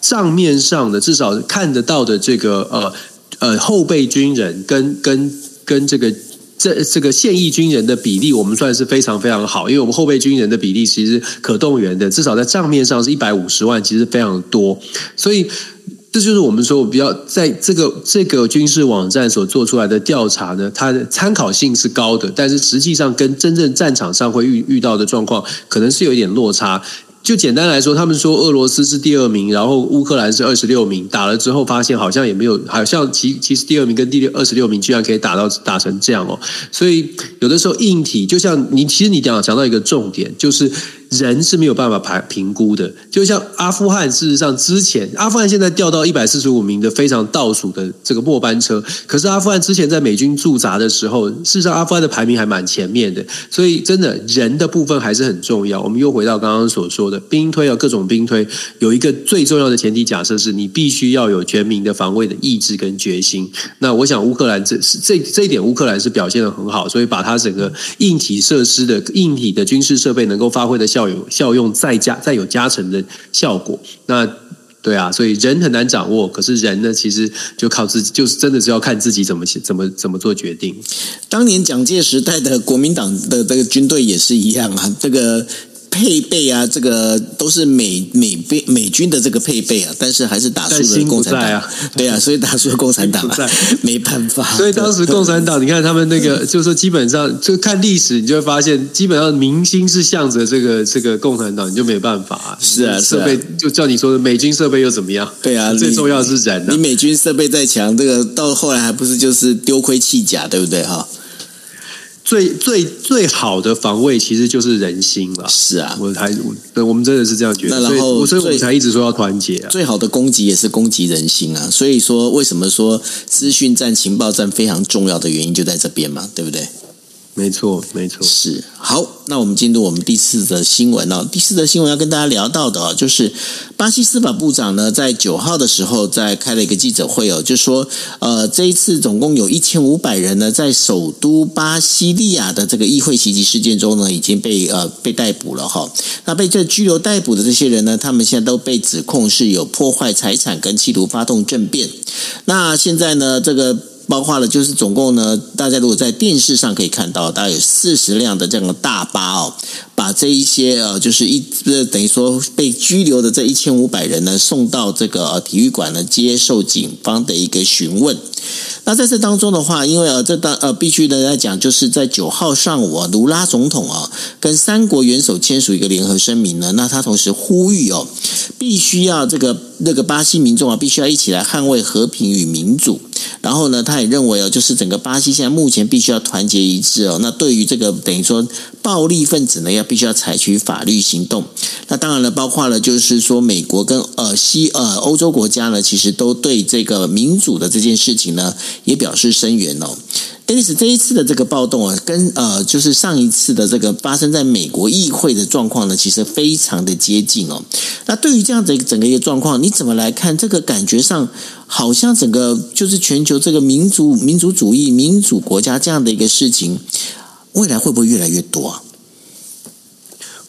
S2: 账面上的至少看得到的这个呃呃后备军人跟跟跟这个这这个现役军人的比例，我们算是非常非常好，因为我们后备军人的比例其实可动员的，至少在账面上是一百五十万，其实非常多，所以。这就是我们说，我比较在这个这个军事网站所做出来的调查呢，它的参考性是高的，但是实际上跟真正战场上会遇遇到的状况，可能是有一点落差。就简单来说，他们说俄罗斯是第二名，然后乌克兰是二十六名，打了之后发现好像也没有，好像其其实第二名跟第六二十六名居然可以打到打成这样哦。所以有的时候硬体就像你，其实你讲讲到一个重点，就是。人是没有办法排评估的，就像阿富汗，事实上之前阿富汗现在掉到一百四十五名的非常倒数的这个末班车，可是阿富汗之前在美军驻扎的时候，事实上阿富汗的排名还蛮前面的，所以真的人的部分还是很重要。我们又回到刚刚所说的兵推啊，各种兵推有一个最重要的前提假设是你必须要有全民的防卫的意志跟决心。那我想乌克兰这是这这一点乌克兰是表现的很好，所以把它整个硬体设施的硬体的军事设备能够发挥的效。有效用再加再有加成的效果，那对啊，所以人很难掌握，可是人呢，其实就靠自己，就是真的是要看自己怎么怎么怎么做决定。
S1: 当年蒋介石带的国民党的这个军队也是一样啊，这个。配备啊，这个都是美美备美军的这个配备啊，但是还是打输了共产党啊，对啊，所以打输了共产党啊，没办法。
S2: 所以当时共产党，你看他们那个，就是说基本上就看历史，你就会发现，基本上民心是向着这个这个共产党，你就没办法啊。
S1: 是啊，
S2: 设备就叫你说的美军设备又怎么样？
S1: 对啊，
S2: 最重要的是人啊。
S1: 你美军设备再强，这个到后来还不是就是丢盔弃甲，对不对哈？
S2: 最最最好的防卫其实就是人心了。
S1: 是啊，
S2: 我还我们真的是这样觉得。那然后，所以我们才一直说要团结啊。
S1: 最好的攻击也是攻击人心啊。所以说，为什么说资讯战、情报战非常重要的原因就在这边嘛，对不对？
S2: 没错，没错，
S1: 是好。那我们进入我们第四则新闻哦。第四则新闻要跟大家聊到的哦，就是巴西司法部长呢，在九号的时候在开了一个记者会哦，就说呃，这一次总共有一千五百人呢，在首都巴西利亚的这个议会袭击事件中呢，已经被呃被逮捕了哈。那被这拘留逮捕的这些人呢，他们现在都被指控是有破坏财产跟企图发动政变。那现在呢，这个。包括了，就是总共呢，大家如果在电视上可以看到，大概有四十辆的这样的大巴哦，把这一些呃，就是一呃等于说被拘留的这一千五百人呢，送到这个体育馆呢，接受警方的一个询问。那在这当中的话，因为呃，这当呃必须的来讲，就是在九号上午啊，卢拉总统啊，跟三国元首签署一个联合声明呢，那他同时呼吁哦，必须要这个那个巴西民众啊，必须要一起来捍卫和平与民主。然后呢，他也认为哦，就是整个巴西现在目前必须要团结一致哦。那对于这个等于说暴力分子呢，要必须要采取法律行动。那当然了，包括了就是说美国跟呃西呃欧洲国家呢，其实都对这个民主的这件事情呢，也表示声援哦。Dennis 这一次的这个暴动啊，跟呃，就是上一次的这个发生在美国议会的状况呢，其实非常的接近哦。那对于这样的整个一个状况，你怎么来看？这个感觉上好像整个就是全球这个民族、民族主义、民主国家这样的一个事情，未来会不会越来越多啊？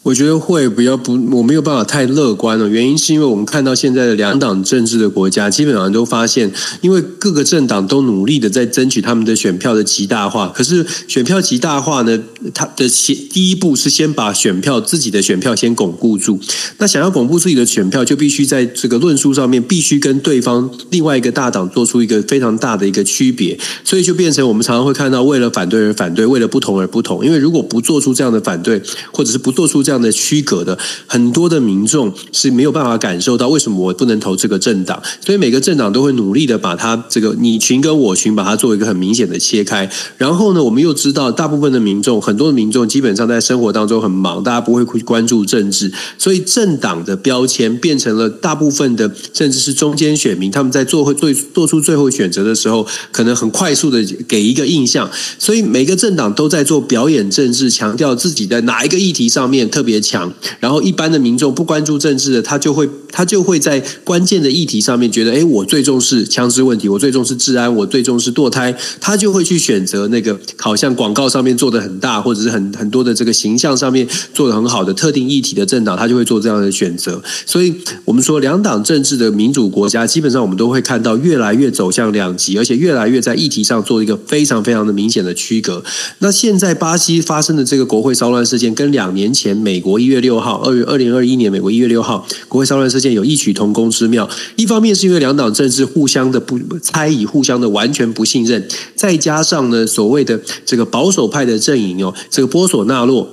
S2: 我觉得会比较不，我没有办法太乐观了。原因是因为我们看到现在的两党政治的国家，基本上都发现，因为各个政党都努力的在争取他们的选票的极大化。可是选票极大化呢，它的先第一步是先把选票自己的选票先巩固住。那想要巩固自己的选票，就必须在这个论述上面必须跟对方另外一个大党做出一个非常大的一个区别。所以就变成我们常常会看到，为了反对而反对，为了不同而不同。因为如果不做出这样的反对，或者是不做出这样。这样的区隔的很多的民众是没有办法感受到为什么我不能投这个政党，所以每个政党都会努力的把它这个你群跟我群把它做一个很明显的切开。然后呢，我们又知道大部分的民众，很多的民众基本上在生活当中很忙，大家不会去关注政治，所以政党的标签变成了大部分的甚至是中间选民，他们在做会做做出最后选择的时候，可能很快速的给一个印象。所以每个政党都在做表演政治，强调自己在哪一个议题上面特别强，然后一般的民众不关注政治的，他就会他就会在关键的议题上面觉得，哎，我最重视枪支问题，我最重视治安，我最重视堕胎，他就会去选择那个好像广告上面做的很大，或者是很很多的这个形象上面做的很好的特定议题的政党，他就会做这样的选择。所以，我们说两党政治的民主国家，基本上我们都会看到越来越走向两极，而且越来越在议题上做一个非常非常的明显的区隔。那现在巴西发生的这个国会骚乱事件，跟两年前美美国一月六号，二月二零二一年美国一月六号国会骚乱事件有异曲同工之妙。一方面是因为两党政治互相的不猜疑，互相的完全不信任，再加上呢所谓的这个保守派的阵营哦，这个波索纳洛。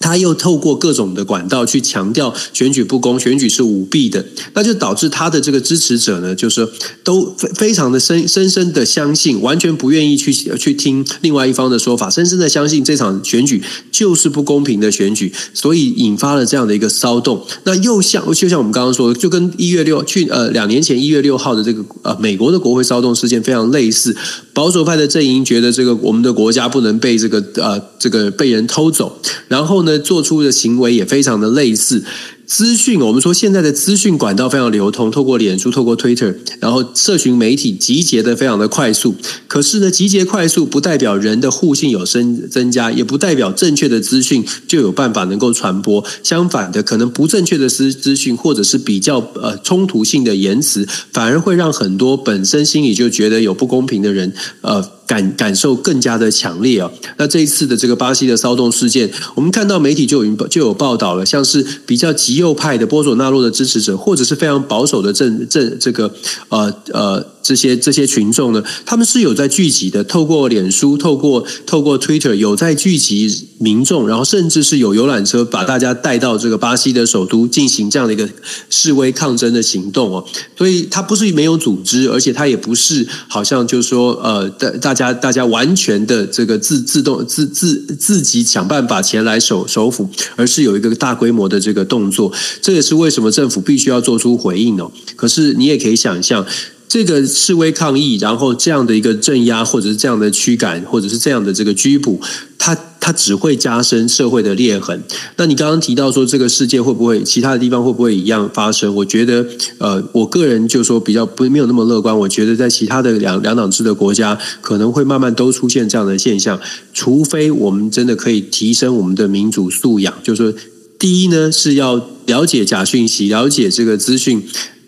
S2: 他又透过各种的管道去强调选举不公，选举是舞弊的，那就导致他的这个支持者呢，就是都非非常的深深深的相信，完全不愿意去去听另外一方的说法，深深的相信这场选举就是不公平的选举，所以引发了这样的一个骚动。那又像就像我们刚刚说的，就跟一月六去呃两年前一月六号的这个呃美国的国会骚动事件非常类似，保守派的阵营觉得这个我们的国家不能被这个呃这个被人偷走，然后呢，做出的行为也非常的类似。资讯，我们说现在的资讯管道非常流通，透过脸书，透过 Twitter，然后社群媒体集结的非常的快速。可是呢，集结快速不代表人的互信有增增加，也不代表正确的资讯就有办法能够传播。相反的，可能不正确的资资讯，或者是比较呃冲突性的言辞，反而会让很多本身心里就觉得有不公平的人，呃。感感受更加的强烈啊！那这一次的这个巴西的骚动事件，我们看到媒体就已经就有报道了，像是比较极右派的波佐纳洛的支持者，或者是非常保守的政政这个呃呃。这些这些群众呢，他们是有在聚集的，透过脸书，透过透过 Twitter，有在聚集民众，然后甚至是有游览车把大家带到这个巴西的首都进行这样的一个示威抗争的行动哦。所以它不是没有组织，而且它也不是好像就是说呃，大大家大家完全的这个自自动自自自己想办法前来首首府，而是有一个大规模的这个动作。这也是为什么政府必须要做出回应哦。可是你也可以想象。这个示威抗议，然后这样的一个镇压，或者是这样的驱赶，或者是这样的这个拘捕，它它只会加深社会的裂痕。那你刚刚提到说这个世界会不会其他的地方会不会一样发生？我觉得，呃，我个人就说比较不没有那么乐观。我觉得在其他的两两党制的国家，可能会慢慢都出现这样的现象，除非我们真的可以提升我们的民主素养。就是说，第一呢是要了解假讯息，了解这个资讯。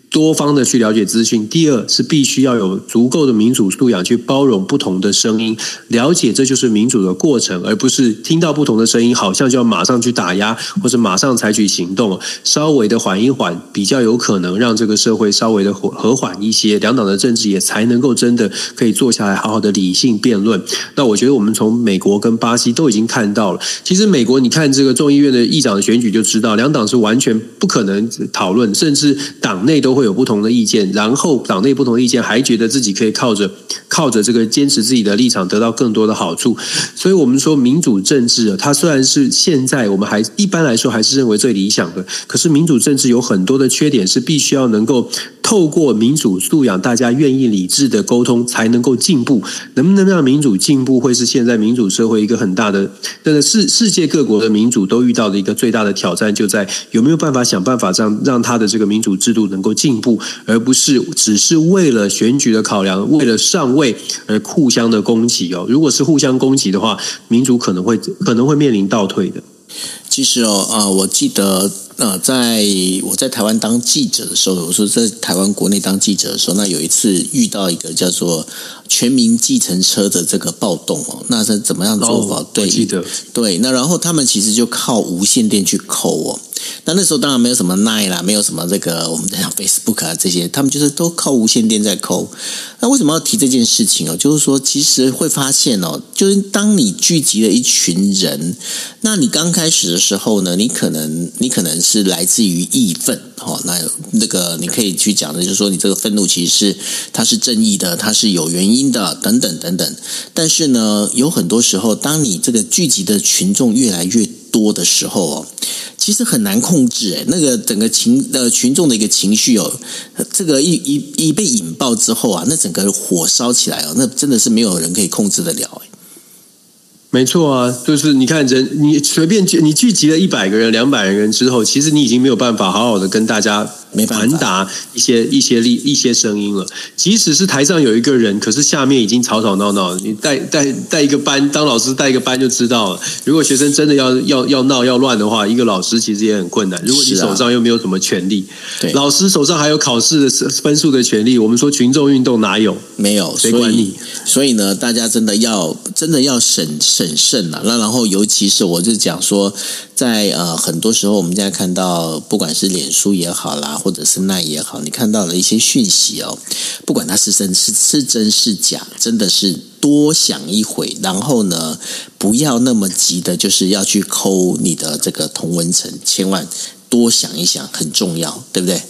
S2: 多方的去了解资讯。第二是必须要有足够的民主素养，去包容不同的声音，了解这就是民主的过程，而不是听到不同的声音，好像就要马上去打压，或者马上采取行动。稍微的缓一缓，比较有可能让这个社会稍微的和缓一些，两党的政治也才能够真的可以坐下来好好的理性辩论。那我觉得我们从美国跟巴西都已经看到了，其实美国你看这个众议院的议长的选举就知道，两党是完全不可能讨论，甚至党内都会。有不同的意见，然后党内不同意见还觉得自己可以靠着靠着这个坚持自己的立场得到更多的好处。所以，我们说民主政治啊，它虽然是现在我们还一般来说还是认为最理想的，可是民主政治有很多的缺点，是必须要能够透过民主素养，大家愿意理智的沟通才能够进步。能不能让民主进步，会是现在民主社会一个很大的，这个世世界各国的民主都遇到的一个最大的挑战，就在有没有办法想办法让让他的这个民主制度能够进进步，而不是只是为了选举的考量，为了上位而互相的攻击哦。如果是互相攻击的话，民主可能会可能会面临倒退的。
S1: 其实哦，啊、我记得，呃，在我在台湾当记者的时候，我说在台湾国内当记者的时候，那有一次遇到一个叫做全民计程车的这个暴动哦，那是怎么样做法？
S2: 哦、
S1: 对，
S2: 记得
S1: 对，那然后他们其实就靠无线电去扣哦。那那时候当然没有什么 Line 啦，没有什么这个我们在讲 Facebook 啊这些，他们就是都靠无线电在扣。那为什么要提这件事情哦？就是说，其实会发现哦，就是当你聚集了一群人，那你刚开始的时候呢，你可能你可能是来自于义愤哦，那那个你可以去讲的，就是说你这个愤怒其实是它是正义的，它是有原因的，等等等等。但是呢，有很多时候，当你这个聚集的群众越来越多的时候哦。其实很难控制诶，那个整个情呃群众的一个情绪哦，这个一一一被引爆之后啊，那整个火烧起来哦，那真的是没有人可以控制得了诶。
S2: 没错啊，就是你看人，你随便聚你聚集了一百个人、两百个人之后，其实你已经没有办法好好的跟大家传达一些一些力一些声音了。即使是台上有一个人，可是下面已经吵吵闹闹。你带带带一个班，当老师带一个班就知道了。如果学生真的要要要闹要乱的话，一个老师其实也很困难。如果你手上又没有什么权力，
S1: 对，
S2: 老师手上还有考试的分数的权利。我们说群众运动哪有？
S1: 没有，谁管你？所以呢，大家真的要真的要审。审慎啊，那然后尤其是我就讲说，在呃很多时候，我们现在看到，不管是脸书也好啦，或者是奈也好，你看到了一些讯息哦，不管它是真是是真是假，真的是多想一回，然后呢，不要那么急的，就是要去抠你的这个同文层，千万多想一想，很重要，对不对？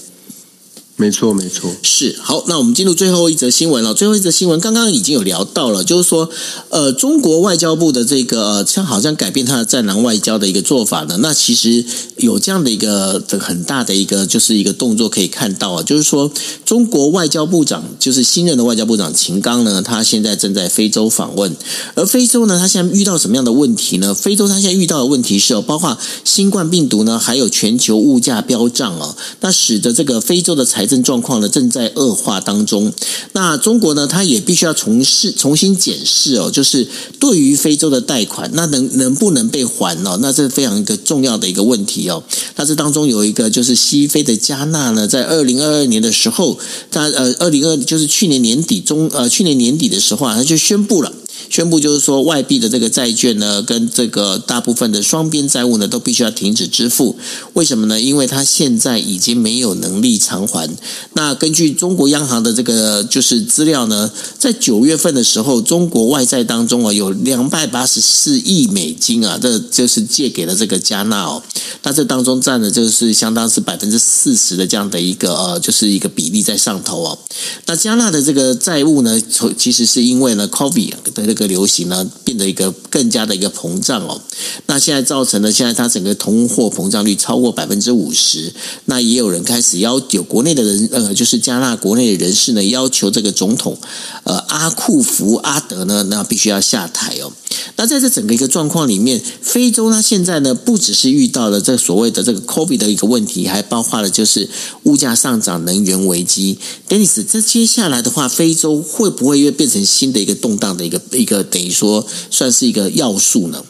S2: 没错，没错，
S1: 是好。那我们进入最后一则新闻了。最后一则新闻刚刚已经有聊到了，就是说，呃，中国外交部的这个像好像改变他的战狼外交的一个做法呢。那其实有这样的一个很大的一个就是一个动作可以看到啊，就是说，中国外交部长就是新任的外交部长秦刚呢，他现在正在非洲访问。而非洲呢，他现在遇到什么样的问题呢？非洲他现在遇到的问题是，包括新冠病毒呢，还有全球物价飙涨哦，那使得这个非洲的财政状况呢正在恶化当中，那中国呢，它也必须要重试重新检视哦，就是对于非洲的贷款，那能能不能被还哦？那这是非常一个重要的一个问题哦。那这当中有一个就是西非的加纳呢，在二零二二年的时候，它呃二零二就是去年年底中呃去年年底的时候啊，它就宣布了。宣布就是说，外币的这个债券呢，跟这个大部分的双边债务呢，都必须要停止支付。为什么呢？因为它现在已经没有能力偿还。那根据中国央行的这个就是资料呢，在九月份的时候，中国外债当中啊，有两百八十四亿美金啊，这就是借给了这个加纳哦。那这当中占的就是相当是百分之四十的这样的一个呃，就是一个比例在上头哦。那加纳的这个债务呢，其实是因为呢，COVID 的这个流行呢，变得一个更加的一个膨胀哦。那现在造成了现在它整个通货膨胀率超过百分之五十。那也有人开始要求国内的人呃，就是加纳国内的人士呢，要求这个总统呃阿库福阿德呢，那必须要下台哦。那在这整个一个状况里面，非洲呢现在呢不只是遇到了这所谓的这个 COVID 的一个问题，还包括了就是物价上涨、能源危机。Dennis，这接下来的话，非洲会不会又变成新的一个动荡的一个一个等于说算是一个要素呢？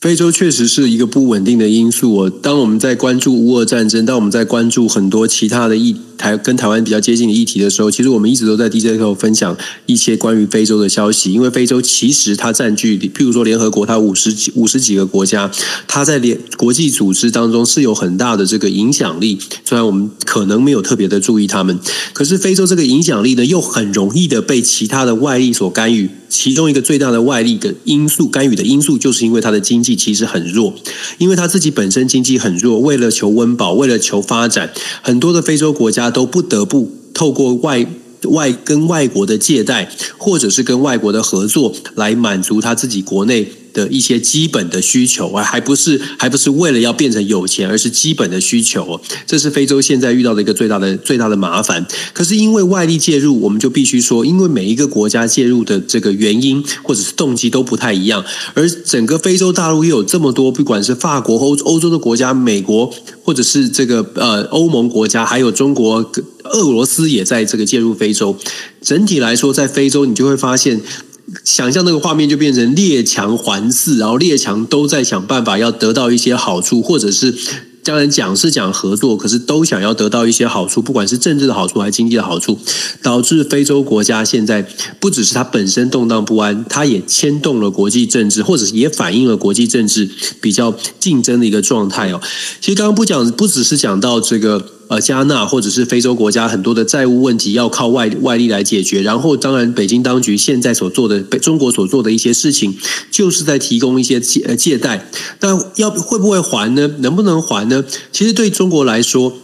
S2: 非洲确实是一个不稳定的因素哦。当我们在关注乌俄战争，当我们在关注很多其他的议台跟台湾比较接近的议题的时候，其实我们一直都在 DJ 课分享一些关于非洲的消息。因为非洲其实它占据，譬如说联合国，它五十几五十几个国家，它在联国际组织当中是有很大的这个影响力。虽然我们可能没有特别的注意他们，可是非洲这个影响力呢，又很容易的被其他的外力所干预。其中一个最大的外力的因素干预的因素，就是因为它的经济其实很弱，因为它自己本身经济很弱，为了求温饱，为了求发展，很多的非洲国家都不得不透过外外跟外国的借贷，或者是跟外国的合作，来满足他自己国内。的一些基本的需求啊，还不是还不是为了要变成有钱，而是基本的需求。这是非洲现在遇到的一个最大的最大的麻烦。可是因为外力介入，我们就必须说，因为每一个国家介入的这个原因或者是动机都不太一样，而整个非洲大陆又有这么多，不管是法国、欧欧洲的国家、美国，或者是这个呃欧盟国家，还有中国、俄罗斯也在这个介入非洲。整体来说，在非洲你就会发现。想象那个画面就变成列强环伺，然后列强都在想办法要得到一些好处，或者是当然讲是讲合作，可是都想要得到一些好处，不管是政治的好处还是经济的好处，导致非洲国家现在不只是它本身动荡不安，它也牵动了国际政治，或者是也反映了国际政治比较竞争的一个状态哦。其实刚刚不讲，不只是讲到这个。呃，加纳或者是非洲国家很多的债务问题要靠外外力来解决，然后当然北京当局现在所做的，北中国所做的一些事情，就是在提供一些借呃借贷，但要会不会还呢？能不能还呢？其实对中国来说。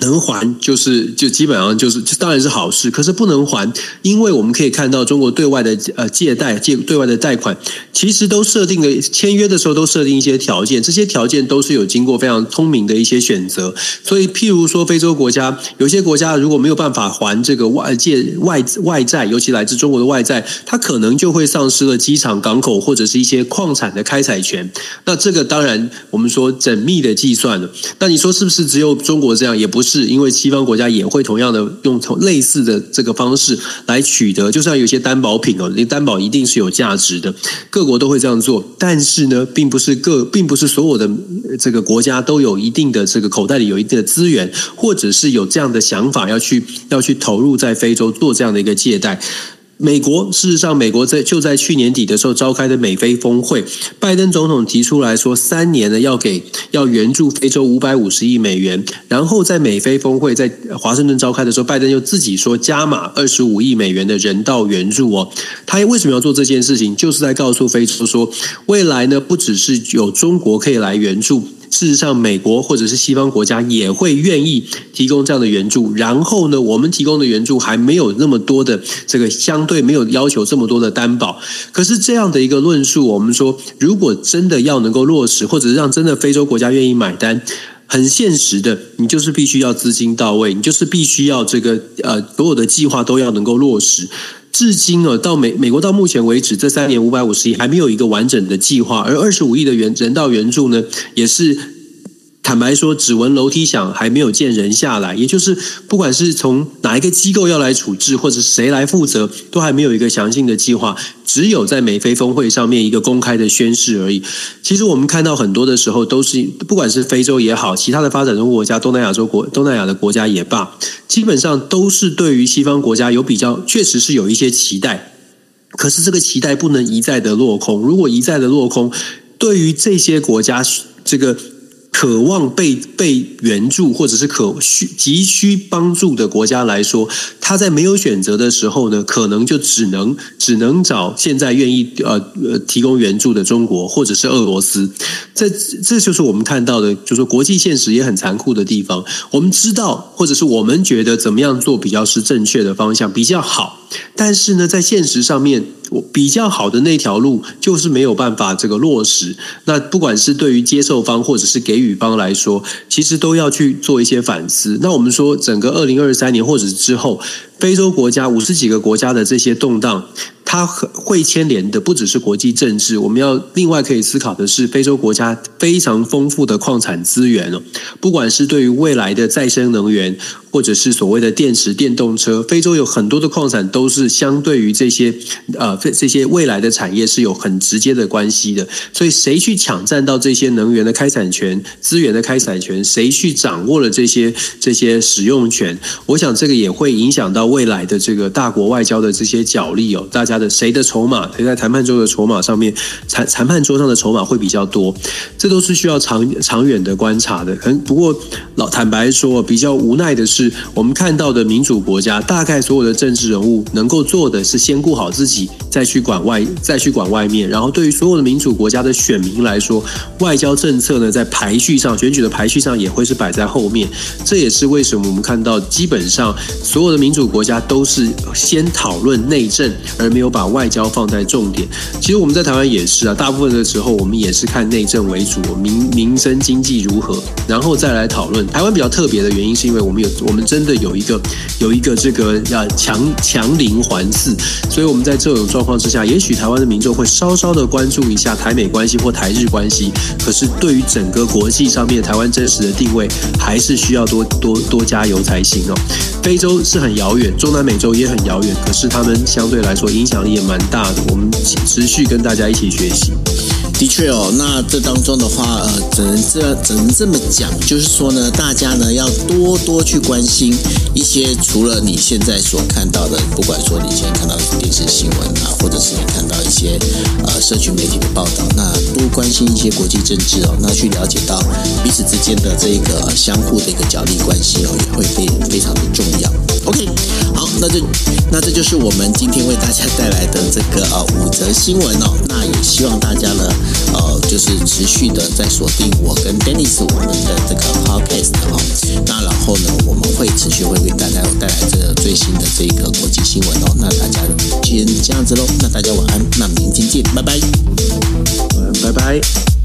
S2: 能还就是就基本上就是当然是好事，可是不能还，因为我们可以看到中国对外的呃借贷借对外的贷款，其实都设定了签约的时候都设定一些条件，这些条件都是有经过非常聪明的一些选择。所以譬如说非洲国家，有些国家如果没有办法还这个外借外外债，尤其来自中国的外债，它可能就会丧失了机场、港口或者是一些矿产的开采权。那这个当然我们说缜密的计算了。那你说是不是只有中国这样？也不是。因为西方国家也会同样的用同类似的这个方式来取得，就像有些担保品哦，你担保一定是有价值的，各国都会这样做。但是呢，并不是各，并不是所有的这个国家都有一定的这个口袋里有一定的资源，或者是有这样的想法要去要去投入在非洲做这样的一个借贷。美国事实上，美国在就在去年底的时候召开的美非峰会，拜登总统提出来说，三年呢要给要援助非洲五百五十亿美元。然后在美非峰会在华盛顿召开的时候，拜登又自己说加码二十五亿美元的人道援助哦。他为什么要做这件事情？就是在告诉非洲说，未来呢不只是有中国可以来援助。事实上，美国或者是西方国家也会愿意提供这样的援助。然后呢，我们提供的援助还没有那么多的这个相对没有要求这么多的担保。可是这样的一个论述，我们说，如果真的要能够落实，或者是让真的非洲国家愿意买单，很现实的，你就是必须要资金到位，你就是必须要这个呃所有的计划都要能够落实。至今啊，到美美国到目前为止，这三年五百五十亿还没有一个完整的计划，而二十五亿的援人道援助呢，也是。坦白说，只闻楼梯响，还没有见人下来。也就是，不管是从哪一个机构要来处置，或者谁来负责，都还没有一个详细的计划。只有在美非峰会上面一个公开的宣誓而已。其实我们看到很多的时候，都是不管是非洲也好，其他的发展中国家、东南亚洲国、东南亚的国家也罢，基本上都是对于西方国家有比较，确实是有一些期待。可是这个期待不能一再的落空。如果一再的落空，对于这些国家，这个。渴望被被援助或者是可需急需帮助的国家来说，他在没有选择的时候呢，可能就只能只能找现在愿意呃呃提供援助的中国或者是俄罗斯。这这就是我们看到的，就是说国际现实也很残酷的地方。我们知道，或者是我们觉得怎么样做比较是正确的方向比较好，但是呢，在现实上面。我比较好的那条路就是没有办法这个落实。那不管是对于接受方或者是给予方来说，其实都要去做一些反思。那我们说，整个二零二三年或者之后，非洲国家五十几个国家的这些动荡。它会牵连的不只是国际政治，我们要另外可以思考的是，非洲国家非常丰富的矿产资源哦，不管是对于未来的再生能源，或者是所谓的电池电动车，非洲有很多的矿产都是相对于这些呃这些未来的产业是有很直接的关系的，所以谁去抢占到这些能源的开采权、资源的开采权，谁去掌握了这些这些使用权，我想这个也会影响到未来的这个大国外交的这些角力哦，大家的谁的筹码，谁在谈判桌的筹码上面，谈谈判桌上的筹码会比较多，这都是需要长长远的观察的。可不过老坦白说，比较无奈的是，我们看到的民主国家，大概所有的政治人物能够做的是先顾好自己，再去管外，再去管外面。然后对于所有的民主国家的选民来说，外交政策呢，在排序上，选举的排序上也会是摆在后面。这也是为什么我们看到，基本上所有的民主国家都是先讨论内政，而没有都把外交放在重点。其实我们在台湾也是啊，大部分的时候我们也是看内政为主，民民生经济如何，然后再来讨论。台湾比较特别的原因，是因为我们有我们真的有一个有一个这个要强强邻环伺，所以我们在这种状况之下，也许台湾的民众会稍稍的关注一下台美关系或台日关系。可是对于整个国际上面台湾真实的定位，还是需要多多多加油才行哦。非洲是很遥远，中南美洲也很遥远，可是他们相对来说影响力也蛮大的。我们持续跟大家一起学习。
S1: 的确哦，那这当中的话，呃，只能这只能这么讲，就是说呢，大家呢要多多去关心一些除了你现在所看到的，不管说你现在看到的电视新闻啊，或者是你看到一些呃社群媒体的报道，那多关心一些国际政治哦，那去了解到彼此之间的这个相互的一个角力关系哦，也会非非常的重要。OK，那这那这就是我们今天为大家带来的这个呃五则新闻哦，那也希望大家呢。呃，就是持续的在锁定我跟 Dennis 我们的这个 Podcast 哈，那然后呢，我们会持续会为大家带来这个最新的这个国际新闻哦。那大家先这样子喽，那大家晚安，那明天见，拜拜，
S2: 拜拜。